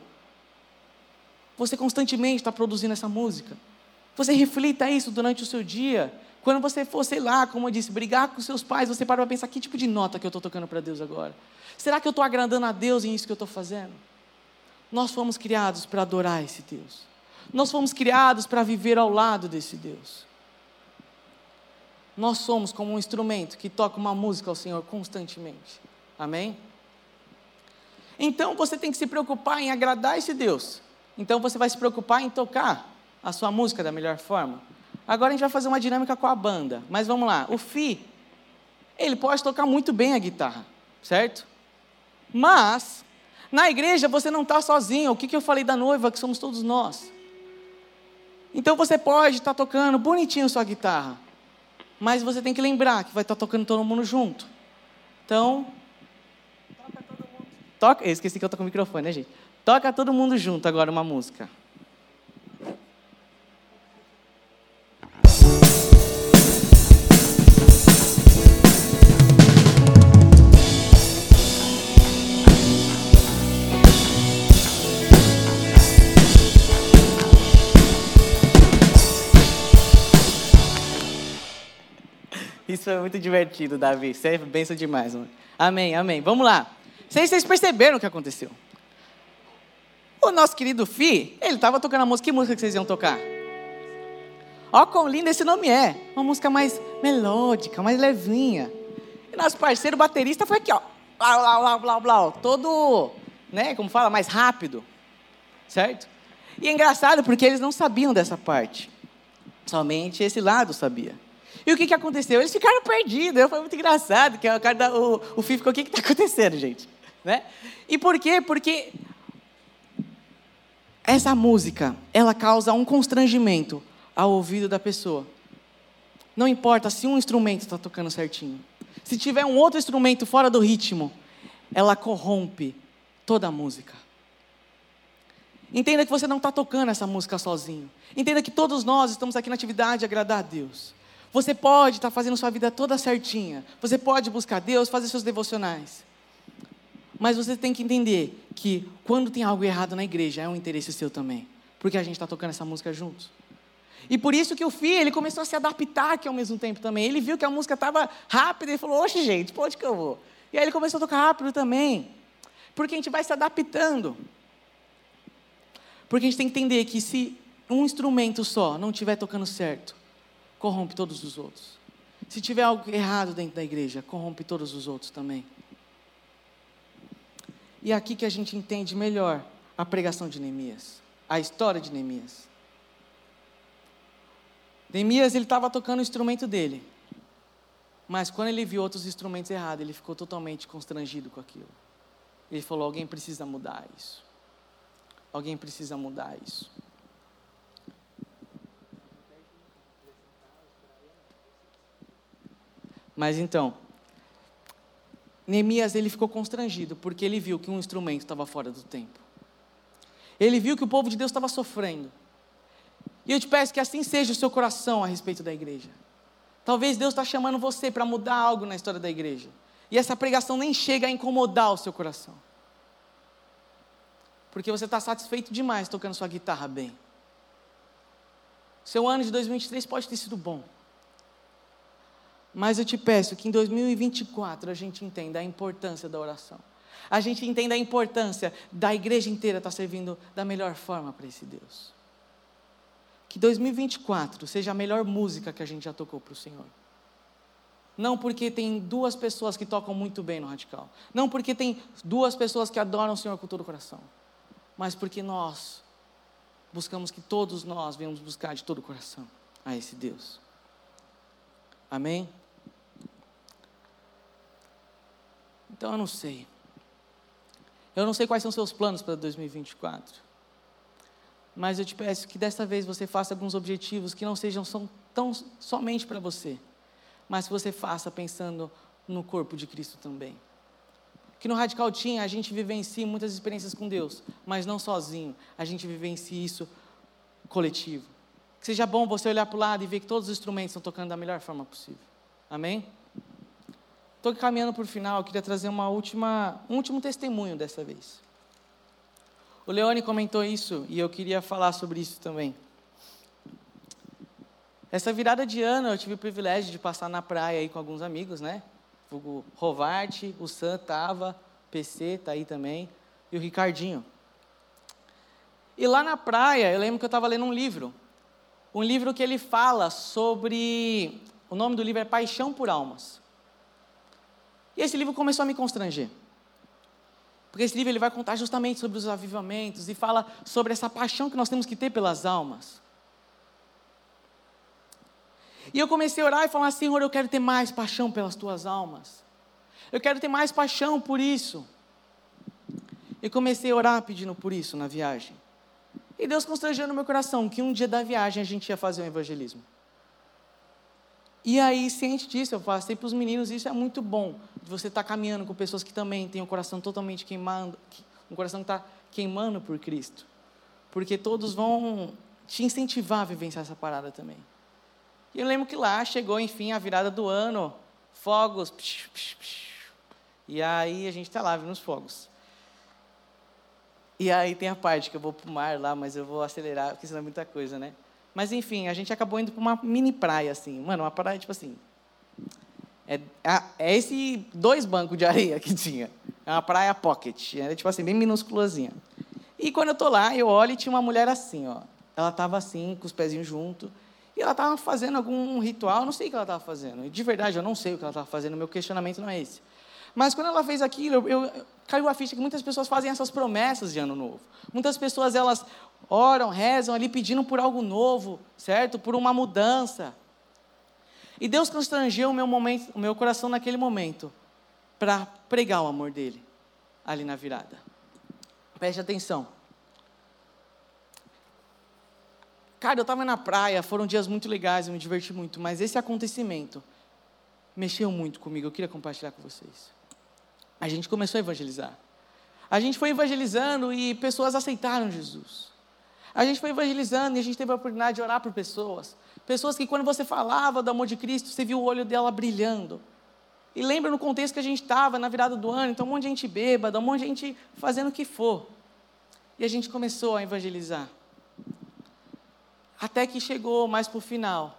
Você constantemente está produzindo essa música. Você reflita isso durante o seu dia. Quando você for, sei lá, como eu disse, brigar com seus pais, você para para pensar que tipo de nota que eu estou tocando para Deus agora. Será que eu estou agradando a Deus em isso que eu estou fazendo? Nós fomos criados para adorar esse Deus. Nós fomos criados para viver ao lado desse Deus. Nós somos como um instrumento que toca uma música ao Senhor constantemente. Amém? Então você tem que se preocupar em agradar esse Deus. Então você vai se preocupar em tocar a sua música da melhor forma. Agora a gente vai fazer uma dinâmica com a banda. Mas vamos lá. O Fi, ele pode tocar muito bem a guitarra, certo? Mas, na igreja você não está sozinho. O que, que eu falei da noiva, que somos todos nós? Então você pode estar tocando bonitinho sua guitarra, mas você tem que lembrar que vai estar tocando todo mundo junto. Então, toca todo mundo. Toca, esqueci que eu estou com o microfone, né, gente? Toca todo mundo junto agora uma música. Isso é muito divertido, Davi. Você é benção demais, mano. Amém, amém. Vamos lá. Se vocês perceberam o que aconteceu. O nosso querido Fi, ele estava tocando a música. Que música que vocês iam tocar? Ó, quão lindo esse nome é. Uma música mais melódica, mais levinha. E nosso parceiro baterista foi aqui, ó. Blá, blá, blá, blá, blá. Todo, né, como fala, mais rápido. Certo? E é engraçado porque eles não sabiam dessa parte. Somente esse lado sabia. E o que, que aconteceu? Eles ficaram perdidos. Foi muito engraçado. Que o, cara da, o, o Fih ficou, o que está acontecendo, gente? Né? E por quê? Porque essa música, ela causa um constrangimento ao ouvido da pessoa. Não importa se um instrumento está tocando certinho. Se tiver um outro instrumento fora do ritmo, ela corrompe toda a música. Entenda que você não está tocando essa música sozinho. Entenda que todos nós estamos aqui na atividade de agradar a Deus. Você pode estar tá fazendo sua vida toda certinha. Você pode buscar Deus, fazer seus devocionais. Mas você tem que entender que quando tem algo errado na igreja, é um interesse seu também. Porque a gente está tocando essa música juntos. E por isso que o filho, ele começou a se adaptar aqui ao mesmo tempo também. Ele viu que a música estava rápida e falou, oxe gente, pode que eu vou? E aí ele começou a tocar rápido também. Porque a gente vai se adaptando. Porque a gente tem que entender que se um instrumento só não estiver tocando certo, corrompe todos os outros. Se tiver algo errado dentro da igreja, corrompe todos os outros também. E é aqui que a gente entende melhor a pregação de Neemias, a história de Neemias. Neemias ele estava tocando o instrumento dele, mas quando ele viu outros instrumentos errados, ele ficou totalmente constrangido com aquilo. Ele falou: alguém precisa mudar isso. Alguém precisa mudar isso. Mas então, Neemias ele ficou constrangido porque ele viu que um instrumento estava fora do tempo. Ele viu que o povo de Deus estava sofrendo. E eu te peço que assim seja o seu coração a respeito da igreja. Talvez Deus está chamando você para mudar algo na história da igreja. E essa pregação nem chega a incomodar o seu coração. Porque você está satisfeito demais tocando sua guitarra bem. Seu ano de 2023 pode ter sido bom. Mas eu te peço que em 2024 a gente entenda a importância da oração. A gente entenda a importância da igreja inteira estar servindo da melhor forma para esse Deus. Que 2024 seja a melhor música que a gente já tocou para o Senhor. Não porque tem duas pessoas que tocam muito bem no radical. Não porque tem duas pessoas que adoram o Senhor com todo o coração. Mas porque nós buscamos que todos nós venhamos buscar de todo o coração a esse Deus. Amém? Então eu não sei. Eu não sei quais são seus planos para 2024. Mas eu te peço que desta vez você faça alguns objetivos que não sejam tão somente para você, mas que você faça pensando no corpo de Cristo também. Que no Radical Team a gente vivencie muitas experiências com Deus, mas não sozinho, a gente vivencie isso coletivo. Que seja bom você olhar para o lado e ver que todos os instrumentos estão tocando da melhor forma possível. Amém? Estou caminhando para o final, queria trazer uma última, um último testemunho dessa vez. O Leone comentou isso e eu queria falar sobre isso também. Essa virada de ano eu tive o privilégio de passar na praia aí com alguns amigos, né? O Rovarte, o Sam tava, PC tá aí também e o Ricardinho. E lá na praia, eu lembro que eu estava lendo um livro. Um livro que ele fala sobre. O nome do livro é Paixão por Almas. E esse livro começou a me constranger. Porque esse livro ele vai contar justamente sobre os avivamentos e fala sobre essa paixão que nós temos que ter pelas almas. E eu comecei a orar e falar: Senhor, eu quero ter mais paixão pelas tuas almas. Eu quero ter mais paixão por isso. E comecei a orar pedindo por isso na viagem. E Deus constrangeu no meu coração que um dia da viagem a gente ia fazer um evangelismo. E aí, ciente disso, eu passei para os meninos, isso é muito bom, de você estar tá caminhando com pessoas que também têm o coração totalmente queimando, um coração que está queimando por Cristo. Porque todos vão te incentivar a vivenciar essa parada também. E eu lembro que lá chegou, enfim, a virada do ano, fogos, psh, psh, psh, e aí a gente está lá vendo os fogos. E aí tem a parte que eu vou para o mar lá, mas eu vou acelerar, porque senão é muita coisa, né? Mas enfim, a gente acabou indo para uma mini praia, assim. Mano, uma praia tipo assim. É, é esse dois bancos de areia que tinha. É uma praia pocket. Era tipo assim, bem minúsculazinha. E quando eu tô lá, eu olho e tinha uma mulher assim, ó. Ela tava assim, com os pezinhos juntos. E ela tava fazendo algum ritual, não sei o que ela tava fazendo. De verdade, eu não sei o que ela tava fazendo, meu questionamento não é esse. Mas quando ela fez aquilo, eu, eu, caiu a ficha que muitas pessoas fazem essas promessas de ano novo. Muitas pessoas, elas oram, rezam ali pedindo por algo novo, certo? Por uma mudança. E Deus constrangeu o meu, momento, o meu coração naquele momento para pregar o amor dele ali na virada. Preste atenção. Cara, eu estava na praia, foram dias muito legais, eu me diverti muito, mas esse acontecimento mexeu muito comigo, eu queria compartilhar com vocês. A gente começou a evangelizar. A gente foi evangelizando e pessoas aceitaram Jesus. A gente foi evangelizando e a gente teve a oportunidade de orar por pessoas. Pessoas que, quando você falava do amor de Cristo, você viu o olho dela brilhando. E lembra no contexto que a gente estava, na virada do ano, então um monte de gente bêbada, um monte de gente fazendo o que for. E a gente começou a evangelizar. Até que chegou mais para o final.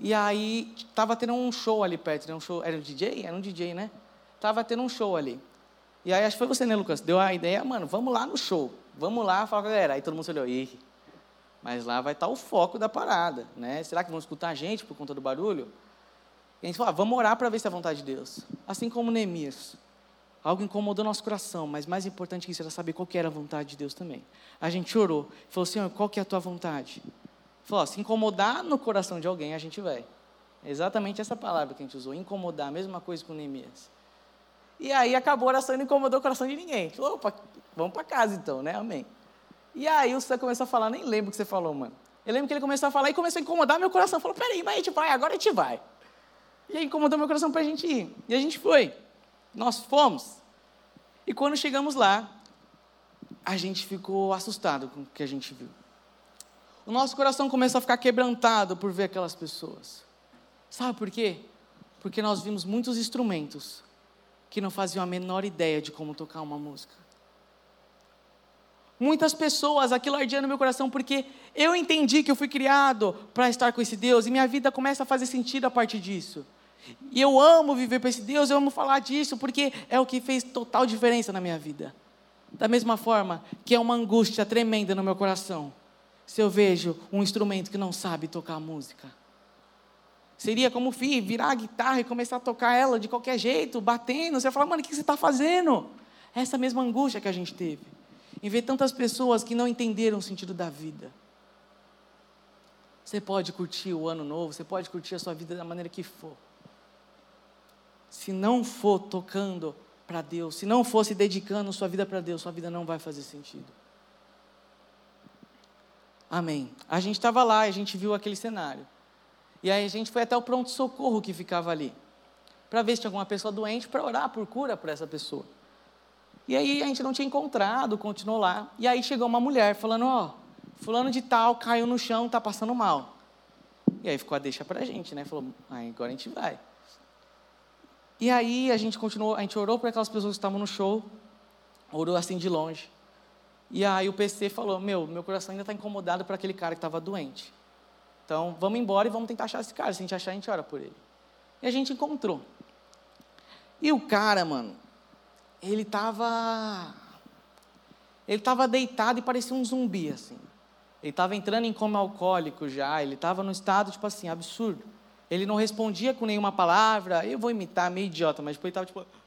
E aí, estava tendo um show ali perto, né? um show, era um DJ? Era um DJ, né? Estava tendo um show ali. E aí, acho que foi você, né, Lucas? Deu a ideia, mano, vamos lá no show. Vamos lá, fala com a galera. Aí todo mundo se olhou, Ih, mas lá vai estar tá o foco da parada, né? Será que vão escutar a gente por conta do barulho? E a gente falou, ah, vamos orar para ver se é a vontade de Deus. Assim como Neemias. Algo incomodou nosso coração, mas mais importante que isso era saber qual que era a vontade de Deus também. A gente orou, falou, Senhor, qual que é a tua vontade? Falou, se incomodar no coração de alguém, a gente vai. É exatamente essa palavra que a gente usou, incomodar, a mesma coisa com Neemias. E aí acabou a oração e não incomodou o coração de ninguém. Falou, opa, vamos para casa então, né? Amém. E aí o Sam começou a falar, nem lembro o que você falou, mano. Eu lembro que ele começou a falar e começou a incomodar meu coração. Falou, peraí, mas a gente vai, agora a gente vai. E aí incomodou meu coração para a gente ir. E a gente foi. Nós fomos. E quando chegamos lá, a gente ficou assustado com o que a gente viu. O nosso coração começou a ficar quebrantado por ver aquelas pessoas. Sabe por quê? Porque nós vimos muitos instrumentos que não faziam a menor ideia de como tocar uma música. Muitas pessoas, aquilo ardia no meu coração, porque eu entendi que eu fui criado para estar com esse Deus, e minha vida começa a fazer sentido a partir disso. E eu amo viver para esse Deus, eu amo falar disso, porque é o que fez total diferença na minha vida. Da mesma forma que é uma angústia tremenda no meu coração, se eu vejo um instrumento que não sabe tocar música. Seria como fi, virar a guitarra e começar a tocar ela de qualquer jeito, batendo. Você vai falar, mano, o que você está fazendo? Essa mesma angústia que a gente teve. Em ver tantas pessoas que não entenderam o sentido da vida. Você pode curtir o ano novo, você pode curtir a sua vida da maneira que for. Se não for tocando para Deus, se não for se dedicando sua vida para Deus, sua vida não vai fazer sentido. Amém. A gente estava lá, a gente viu aquele cenário. E aí a gente foi até o pronto-socorro que ficava ali, para ver se tinha alguma pessoa doente, para orar por cura para essa pessoa. E aí a gente não tinha encontrado, continuou lá. E aí chegou uma mulher falando: Ó, oh, fulano de tal caiu no chão, está passando mal. E aí ficou a deixa para a gente, né? Falou: ah, agora a gente vai. E aí a gente continuou, a gente orou para aquelas pessoas que estavam no show, orou assim de longe. E aí o PC falou: Meu, meu coração ainda está incomodado para aquele cara que estava doente. Então, vamos embora e vamos tentar achar esse cara. Se a gente achar, a gente ora por ele. E a gente encontrou. E o cara, mano, ele estava. Ele estava deitado e parecia um zumbi, assim. Ele estava entrando em coma alcoólico já, ele estava num estado, tipo assim, absurdo. Ele não respondia com nenhuma palavra. Eu vou imitar, meio idiota, mas depois ele estava tipo.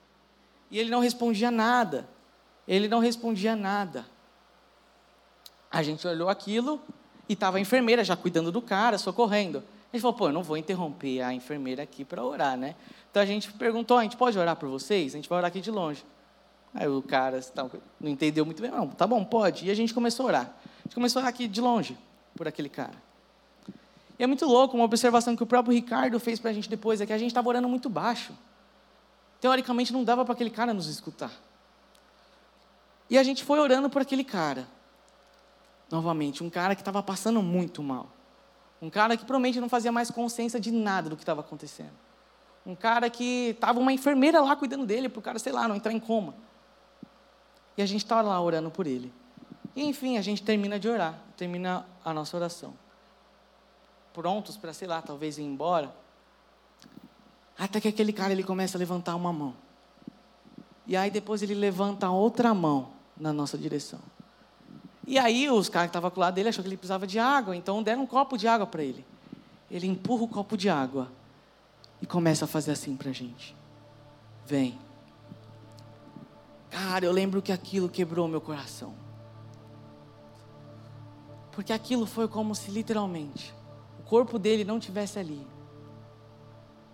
E ele não respondia nada. Ele não respondia nada. A gente olhou aquilo e estava a enfermeira já cuidando do cara, socorrendo. A gente falou, pô, eu não vou interromper a enfermeira aqui para orar, né? Então a gente perguntou, a gente pode orar por vocês? A gente vai orar aqui de longe. Aí o cara não entendeu muito bem, não, tá bom, pode. E a gente começou a orar. A gente começou a orar aqui de longe, por aquele cara. E é muito louco, uma observação que o próprio Ricardo fez para a gente depois, é que a gente estava orando muito baixo. Teoricamente não dava para aquele cara nos escutar. E a gente foi orando por aquele cara novamente, um cara que estava passando muito mal. Um cara que provavelmente não fazia mais consciência de nada do que estava acontecendo. Um cara que estava uma enfermeira lá cuidando dele, para o cara, sei lá, não entrar em coma. E a gente estava tá lá orando por ele. E enfim, a gente termina de orar, termina a nossa oração. Prontos para, sei lá, talvez ir embora. Até que aquele cara ele começa a levantar uma mão. E aí depois ele levanta outra mão na nossa direção. E aí os caras que estavam com o lado dele achou que ele precisava de água, então deram um copo de água para ele. Ele empurra o copo de água e começa a fazer assim para a gente. Vem. Cara, eu lembro que aquilo quebrou meu coração. Porque aquilo foi como se literalmente o corpo dele não tivesse ali.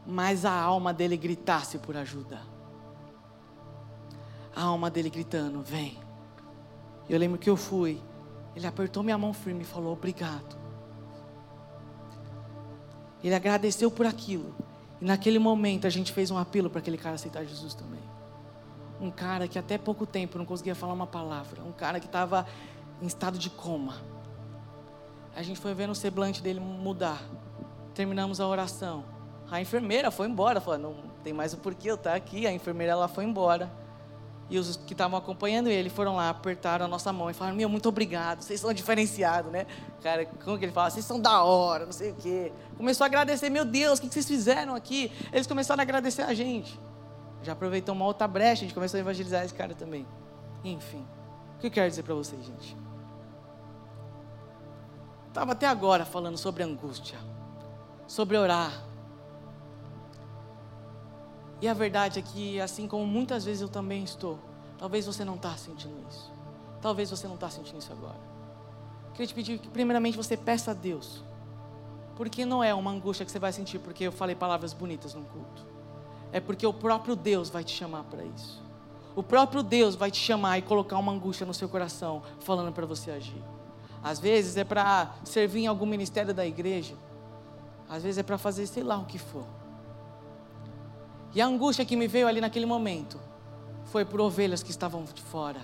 mas a alma dele gritasse por ajuda. A alma dele gritando: Vem. Eu lembro que eu fui. Ele apertou minha mão firme e falou: Obrigado. Ele agradeceu por aquilo. E naquele momento a gente fez um apelo para aquele cara aceitar Jesus também. Um cara que até pouco tempo não conseguia falar uma palavra. Um cara que estava em estado de coma. A gente foi vendo o semblante dele mudar. Terminamos a oração. A enfermeira foi embora, falou: não tem mais o porquê eu estar aqui. A enfermeira ela foi embora. E os que estavam acompanhando ele foram lá, apertaram a nossa mão e falaram: Meu, muito obrigado, vocês são diferenciados, né? Cara, como que ele fala? Vocês são da hora, não sei o quê. Começou a agradecer: Meu Deus, o que vocês fizeram aqui? Eles começaram a agradecer a gente. Já aproveitou uma outra brecha, a gente começou a evangelizar esse cara também. Enfim, o que eu quero dizer para vocês, gente? Estava até agora falando sobre angústia, sobre orar. E a verdade é que, assim como muitas vezes eu também estou, talvez você não está sentindo isso. Talvez você não está sentindo isso agora. Queria te pedir que, primeiramente, você peça a Deus. Porque não é uma angústia que você vai sentir porque eu falei palavras bonitas no culto. É porque o próprio Deus vai te chamar para isso. O próprio Deus vai te chamar e colocar uma angústia no seu coração, falando para você agir. Às vezes é para servir em algum ministério da igreja. Às vezes é para fazer sei lá o que for. E a angústia que me veio ali naquele momento foi por ovelhas que estavam de fora.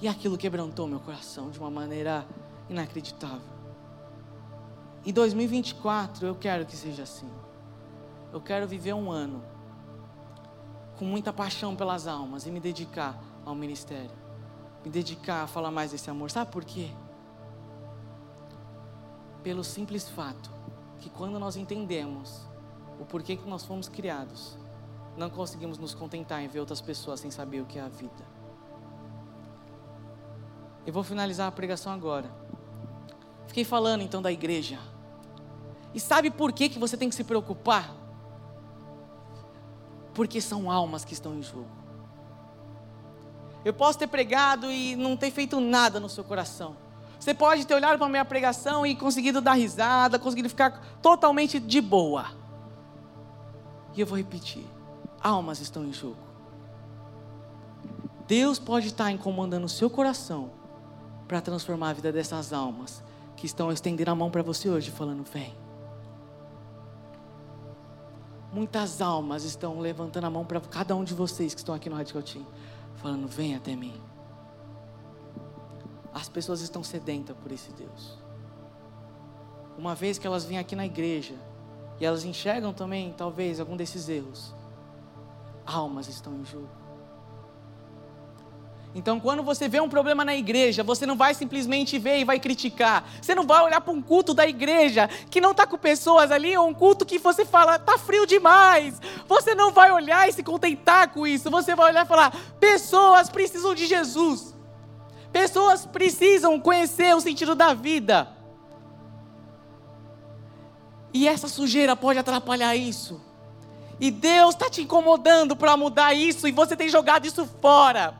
E aquilo quebrantou meu coração de uma maneira inacreditável. Em 2024 eu quero que seja assim. Eu quero viver um ano com muita paixão pelas almas e me dedicar ao ministério me dedicar a falar mais desse amor. Sabe por quê? Pelo simples fato que quando nós entendemos o porquê que nós fomos criados, não conseguimos nos contentar em ver outras pessoas sem saber o que é a vida. Eu vou finalizar a pregação agora. Fiquei falando então da igreja. E sabe por que, que você tem que se preocupar? Porque são almas que estão em jogo. Eu posso ter pregado e não ter feito nada no seu coração. Você pode ter olhado para a minha pregação e conseguido dar risada, conseguido ficar totalmente de boa. E eu vou repetir: almas estão em jogo. Deus pode estar incomodando o seu coração para transformar a vida dessas almas que estão estendendo a mão para você hoje, falando: vem. Muitas almas estão levantando a mão para cada um de vocês que estão aqui no Radical Team falando: Vem até mim. As pessoas estão sedentas por esse Deus. Uma vez que elas vêm aqui na igreja e elas enxergam também, talvez, algum desses erros, almas estão em jogo. Então, quando você vê um problema na igreja, você não vai simplesmente ver e vai criticar. Você não vai olhar para um culto da igreja que não está com pessoas ali, ou um culto que você fala, está frio demais. Você não vai olhar e se contentar com isso. Você vai olhar e falar: pessoas precisam de Jesus. Pessoas precisam conhecer o sentido da vida. E essa sujeira pode atrapalhar isso. E Deus está te incomodando para mudar isso, e você tem jogado isso fora.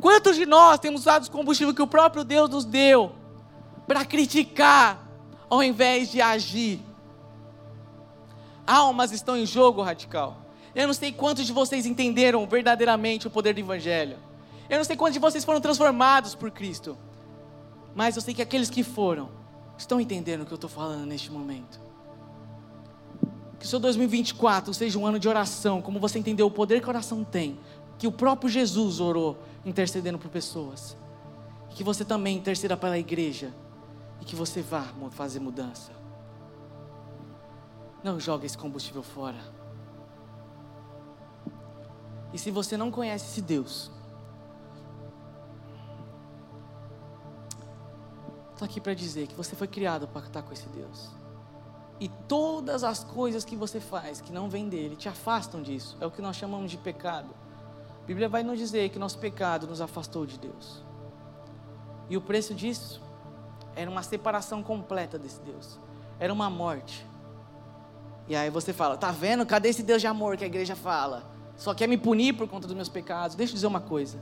Quantos de nós temos usado o combustível que o próprio Deus nos deu para criticar ao invés de agir? Almas estão em jogo radical. Eu não sei quantos de vocês entenderam verdadeiramente o poder do Evangelho. Eu não sei quantos de vocês foram transformados por Cristo. Mas eu sei que aqueles que foram estão entendendo o que eu estou falando neste momento. Que o seu 2024 seja um ano de oração, como você entendeu o poder que a oração tem, que o próprio Jesus orou intercedendo por pessoas. Que você também interceda pela igreja e que você vá fazer mudança. Não jogue esse combustível fora. E se você não conhece esse Deus, estou aqui para dizer que você foi criado para estar com esse Deus. E todas as coisas que você faz que não vêm dele te afastam disso. É o que nós chamamos de pecado. A Bíblia vai nos dizer que nosso pecado nos afastou de Deus. E o preço disso era uma separação completa desse Deus. Era uma morte. E aí você fala, tá vendo? Cadê esse Deus de amor que a igreja fala? Só quer me punir por conta dos meus pecados. Deixa eu dizer uma coisa.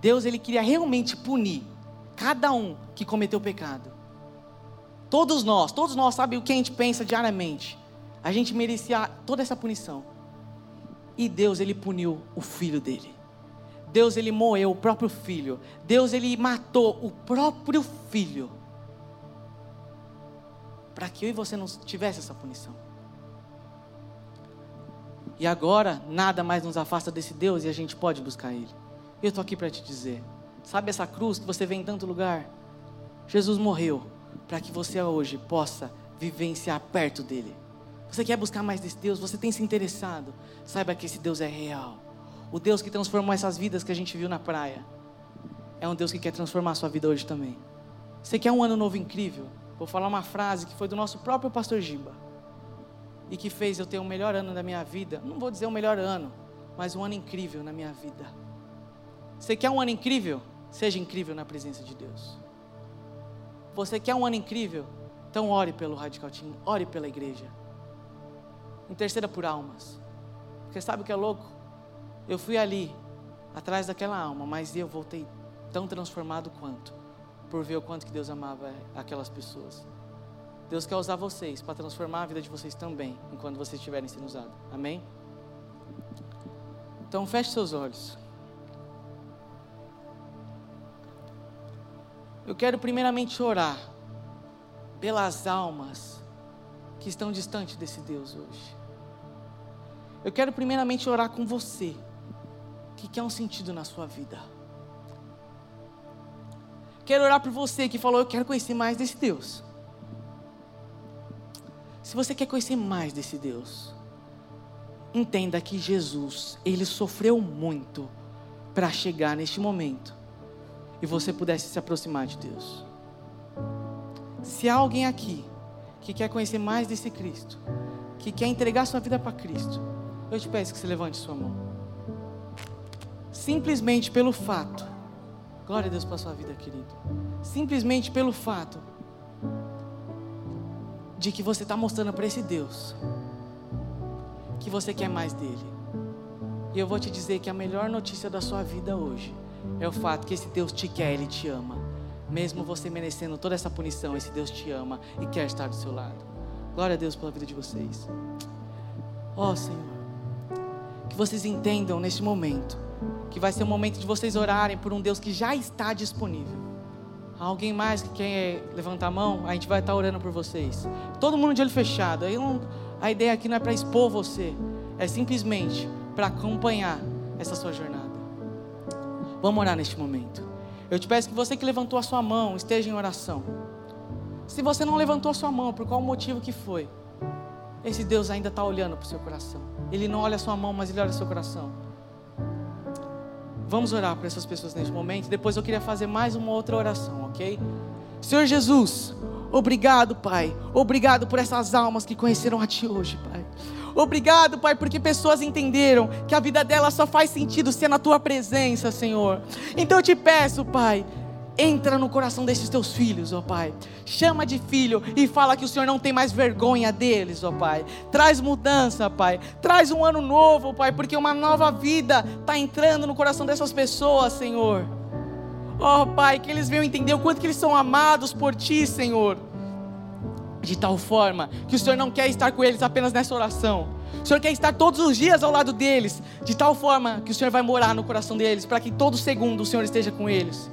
Deus ele queria realmente punir cada um que cometeu pecado. Todos nós, todos nós sabem o que a gente pensa diariamente. A gente merecia toda essa punição. E Deus, ele puniu o filho dele. Deus, ele moeu o próprio filho. Deus, ele matou o próprio filho. Para que eu e você não tivesse essa punição. E agora, nada mais nos afasta desse Deus e a gente pode buscar Ele. Eu estou aqui para te dizer: sabe essa cruz que você vê em tanto lugar? Jesus morreu para que você hoje possa vivenciar perto dele. Você quer buscar mais desse Deus? Você tem se interessado? Saiba que esse Deus é real. O Deus que transformou essas vidas que a gente viu na praia é um Deus que quer transformar a sua vida hoje também. Você quer um ano novo incrível? Vou falar uma frase que foi do nosso próprio pastor Giba e que fez eu ter o melhor ano da minha vida. Não vou dizer o melhor ano, mas um ano incrível na minha vida. Você quer um ano incrível? Seja incrível na presença de Deus. Você quer um ano incrível? Então ore pelo Radical Team, ore pela igreja. Interceda por almas. Porque sabe o que é louco? Eu fui ali, atrás daquela alma, mas eu voltei tão transformado quanto, por ver o quanto que Deus amava aquelas pessoas. Deus quer usar vocês para transformar a vida de vocês também, enquanto vocês estiverem sendo usados. Amém? Então feche seus olhos. Eu quero primeiramente orar pelas almas que estão distantes desse Deus hoje. Eu quero primeiramente orar com você que quer um sentido na sua vida. Quero orar por você que falou: Eu quero conhecer mais desse Deus. Se você quer conhecer mais desse Deus, entenda que Jesus, ele sofreu muito para chegar neste momento e você pudesse se aproximar de Deus. Se há alguém aqui que quer conhecer mais desse Cristo, que quer entregar sua vida para Cristo, eu te peço que você levante sua mão. Simplesmente pelo fato, glória a Deus para sua vida, querido. Simplesmente pelo fato de que você está mostrando para esse Deus que você quer mais dele. E eu vou te dizer que a melhor notícia da sua vida hoje é o fato que esse Deus te quer, ele te ama. Mesmo você merecendo toda essa punição, esse Deus te ama e quer estar do seu lado. Glória a Deus pela vida de vocês. Ó oh, Senhor, que vocês entendam neste momento que vai ser o momento de vocês orarem por um Deus que já está disponível. Alguém mais que quer levantar a mão? A gente vai estar orando por vocês. Todo mundo de olho fechado. A ideia aqui não é para expor você, é simplesmente para acompanhar essa sua jornada. Vamos orar neste momento. Eu te peço que você que levantou a sua mão esteja em oração. Se você não levantou a sua mão, por qual motivo que foi, esse Deus ainda está olhando para o seu coração. Ele não olha a sua mão, mas ele olha o seu coração. Vamos orar por essas pessoas neste momento. Depois eu queria fazer mais uma outra oração, ok? Senhor Jesus, obrigado, Pai. Obrigado por essas almas que conheceram a Ti hoje, Pai. Obrigado, Pai, porque pessoas entenderam que a vida delas só faz sentido ser na Tua presença, Senhor. Então eu te peço, Pai, Entra no coração desses teus filhos, ó Pai. Chama de filho e fala que o Senhor não tem mais vergonha deles, ó Pai. Traz mudança, Pai. Traz um ano novo, Pai, porque uma nova vida está entrando no coração dessas pessoas, Senhor. Ó Pai, que eles venham entender o quanto que eles são amados por Ti, Senhor. De tal forma que o Senhor não quer estar com eles apenas nessa oração. O Senhor quer estar todos os dias ao lado deles, de tal forma que o Senhor vai morar no coração deles, para que todo segundo o Senhor esteja com eles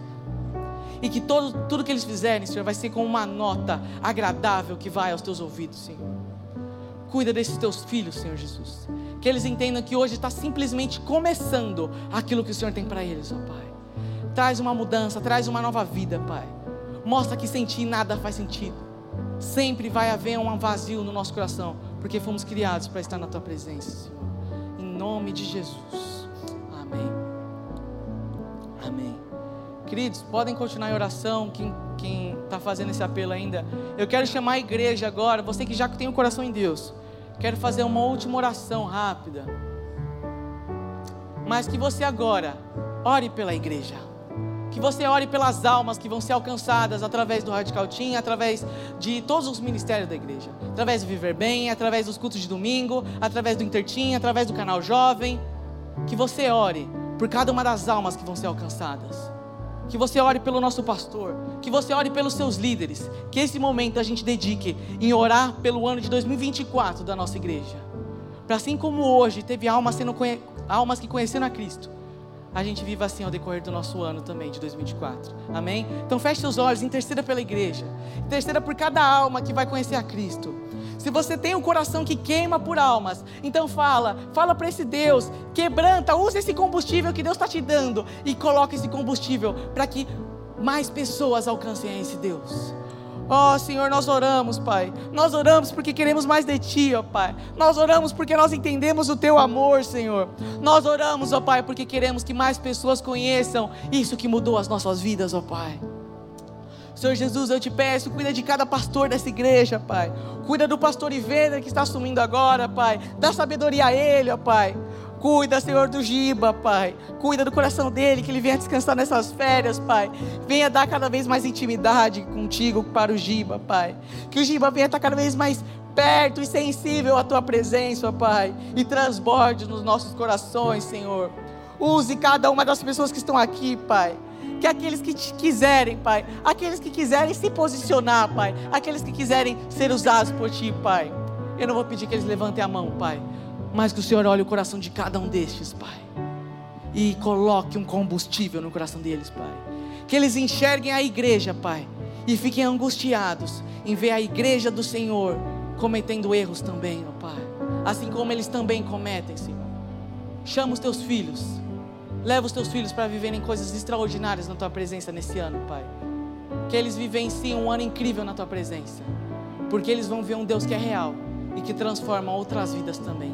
e que todo, tudo que eles fizerem, Senhor, vai ser com uma nota agradável que vai aos teus ouvidos, Senhor. Cuida desses teus filhos, Senhor Jesus. Que eles entendam que hoje está simplesmente começando aquilo que o Senhor tem para eles, ó Pai. Traz uma mudança, traz uma nova vida, Pai. Mostra que sem Ti nada faz sentido. Sempre vai haver um vazio no nosso coração, porque fomos criados para estar na Tua presença, Senhor. Em nome de Jesus. Amém. Amém. Queridos, podem continuar em oração, quem está fazendo esse apelo ainda. Eu quero chamar a igreja agora, você que já tem o coração em Deus. Quero fazer uma última oração rápida. Mas que você agora ore pela igreja. Que você ore pelas almas que vão ser alcançadas através do Radical Team, através de todos os ministérios da igreja. Através do Viver Bem, através dos cultos de domingo, através do Intertim, através do canal Jovem. Que você ore por cada uma das almas que vão ser alcançadas que você ore pelo nosso pastor, que você ore pelos seus líderes, que esse momento a gente dedique em orar pelo ano de 2024 da nossa igreja. Para assim como hoje teve almas, sendo, almas que conheceram a Cristo, a gente viva assim ao decorrer do nosso ano também, de 2024. Amém? Então feche seus olhos, interceda pela igreja, interceda por cada alma que vai conhecer a Cristo. Se você tem um coração que queima por almas, então fala, fala para esse Deus, quebranta, usa esse combustível que Deus está te dando e coloca esse combustível para que mais pessoas alcancem esse Deus. Ó oh, Senhor, nós oramos, Pai. Nós oramos porque queremos mais de Ti, ó oh, Pai. Nós oramos porque nós entendemos o Teu amor, Senhor. Nós oramos, ó oh, Pai, porque queremos que mais pessoas conheçam isso que mudou as nossas vidas, ó Pai. Senhor Jesus, eu te peço, cuida de cada pastor dessa igreja, Pai. Cuida do pastor Ivena que está assumindo agora, Pai. Dá sabedoria a ele, ó Pai. Cuida, Senhor, do Giba, Pai. Cuida do coração dele, que ele venha descansar nessas férias, Pai. Venha dar cada vez mais intimidade contigo para o Giba, Pai. Que o Giba venha estar cada vez mais perto e sensível à tua presença, Pai. E transborde nos nossos corações, Senhor. Use cada uma das pessoas que estão aqui, Pai que aqueles que te quiserem, Pai, aqueles que quiserem se posicionar, Pai, aqueles que quiserem ser usados por Ti, Pai. Eu não vou pedir que eles levantem a mão, Pai, mas que o Senhor olhe o coração de cada um destes, Pai, e coloque um combustível no coração deles, Pai. Que eles enxerguem a igreja, Pai, e fiquem angustiados em ver a igreja do Senhor cometendo erros também, ó Pai, assim como eles também cometem, Senhor. Chama os teus filhos Leva os teus filhos para viverem coisas extraordinárias na tua presença nesse ano, Pai. Que eles vivenciem um ano incrível na tua presença. Porque eles vão ver um Deus que é real e que transforma outras vidas também.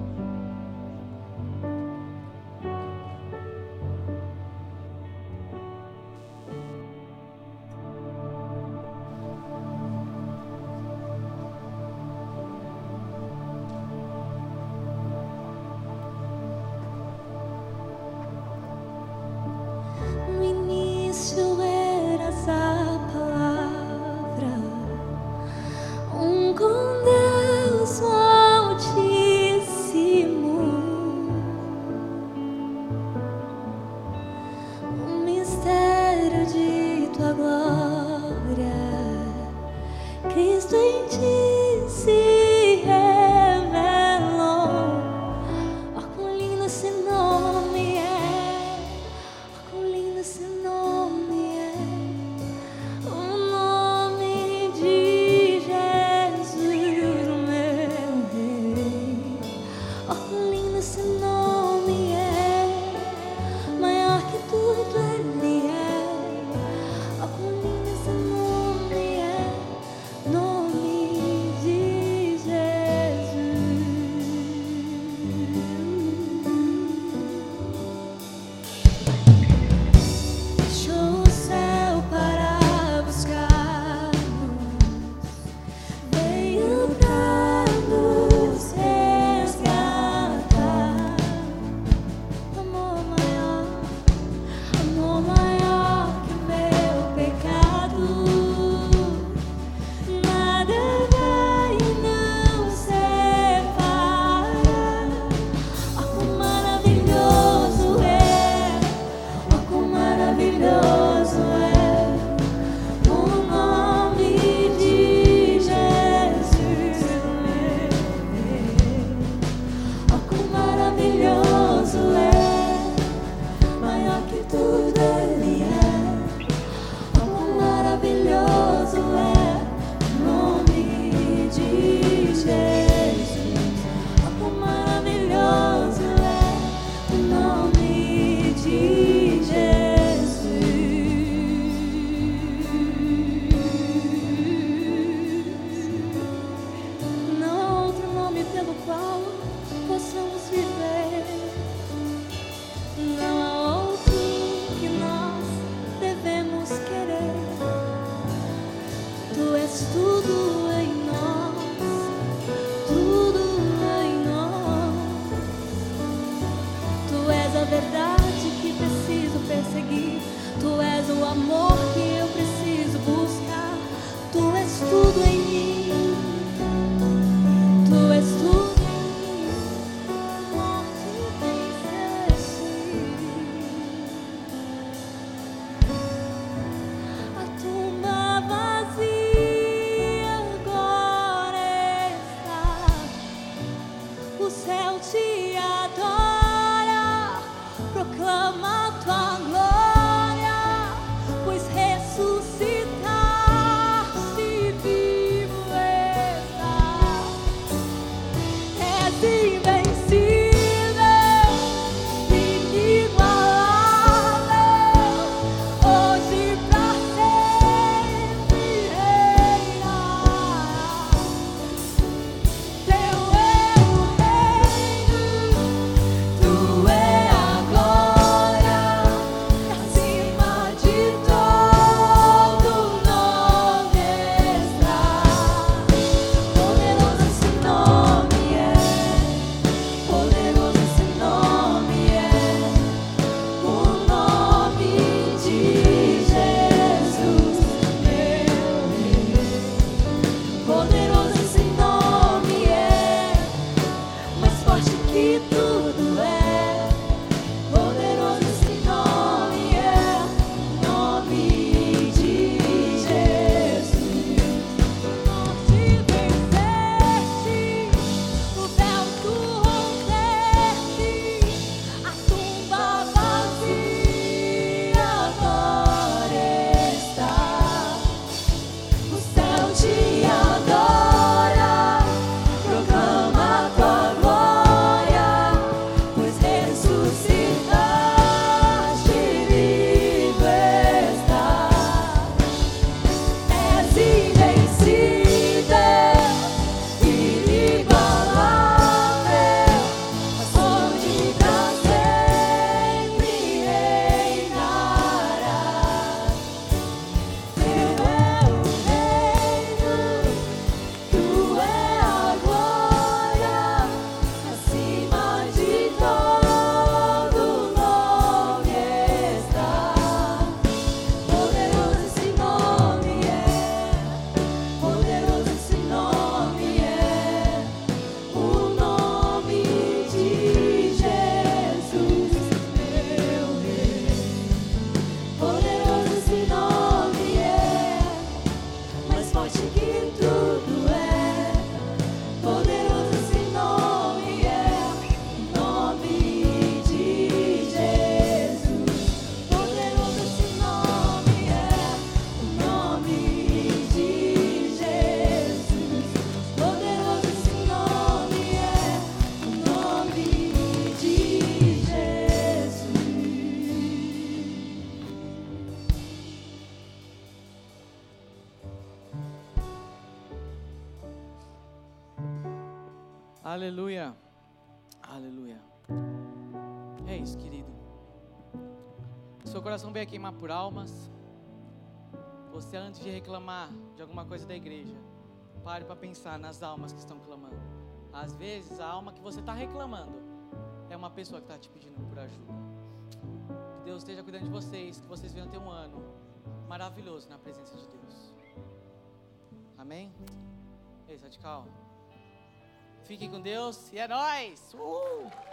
amor que por almas. Você, antes de reclamar de alguma coisa da igreja, pare para pensar nas almas que estão clamando. Às vezes, a alma que você está reclamando é uma pessoa que está te pedindo por ajuda. Que Deus esteja cuidando de vocês, que vocês venham ter um ano maravilhoso na presença de Deus. Amém? Ei, radical. Fiquem com Deus e é nóis! Uh!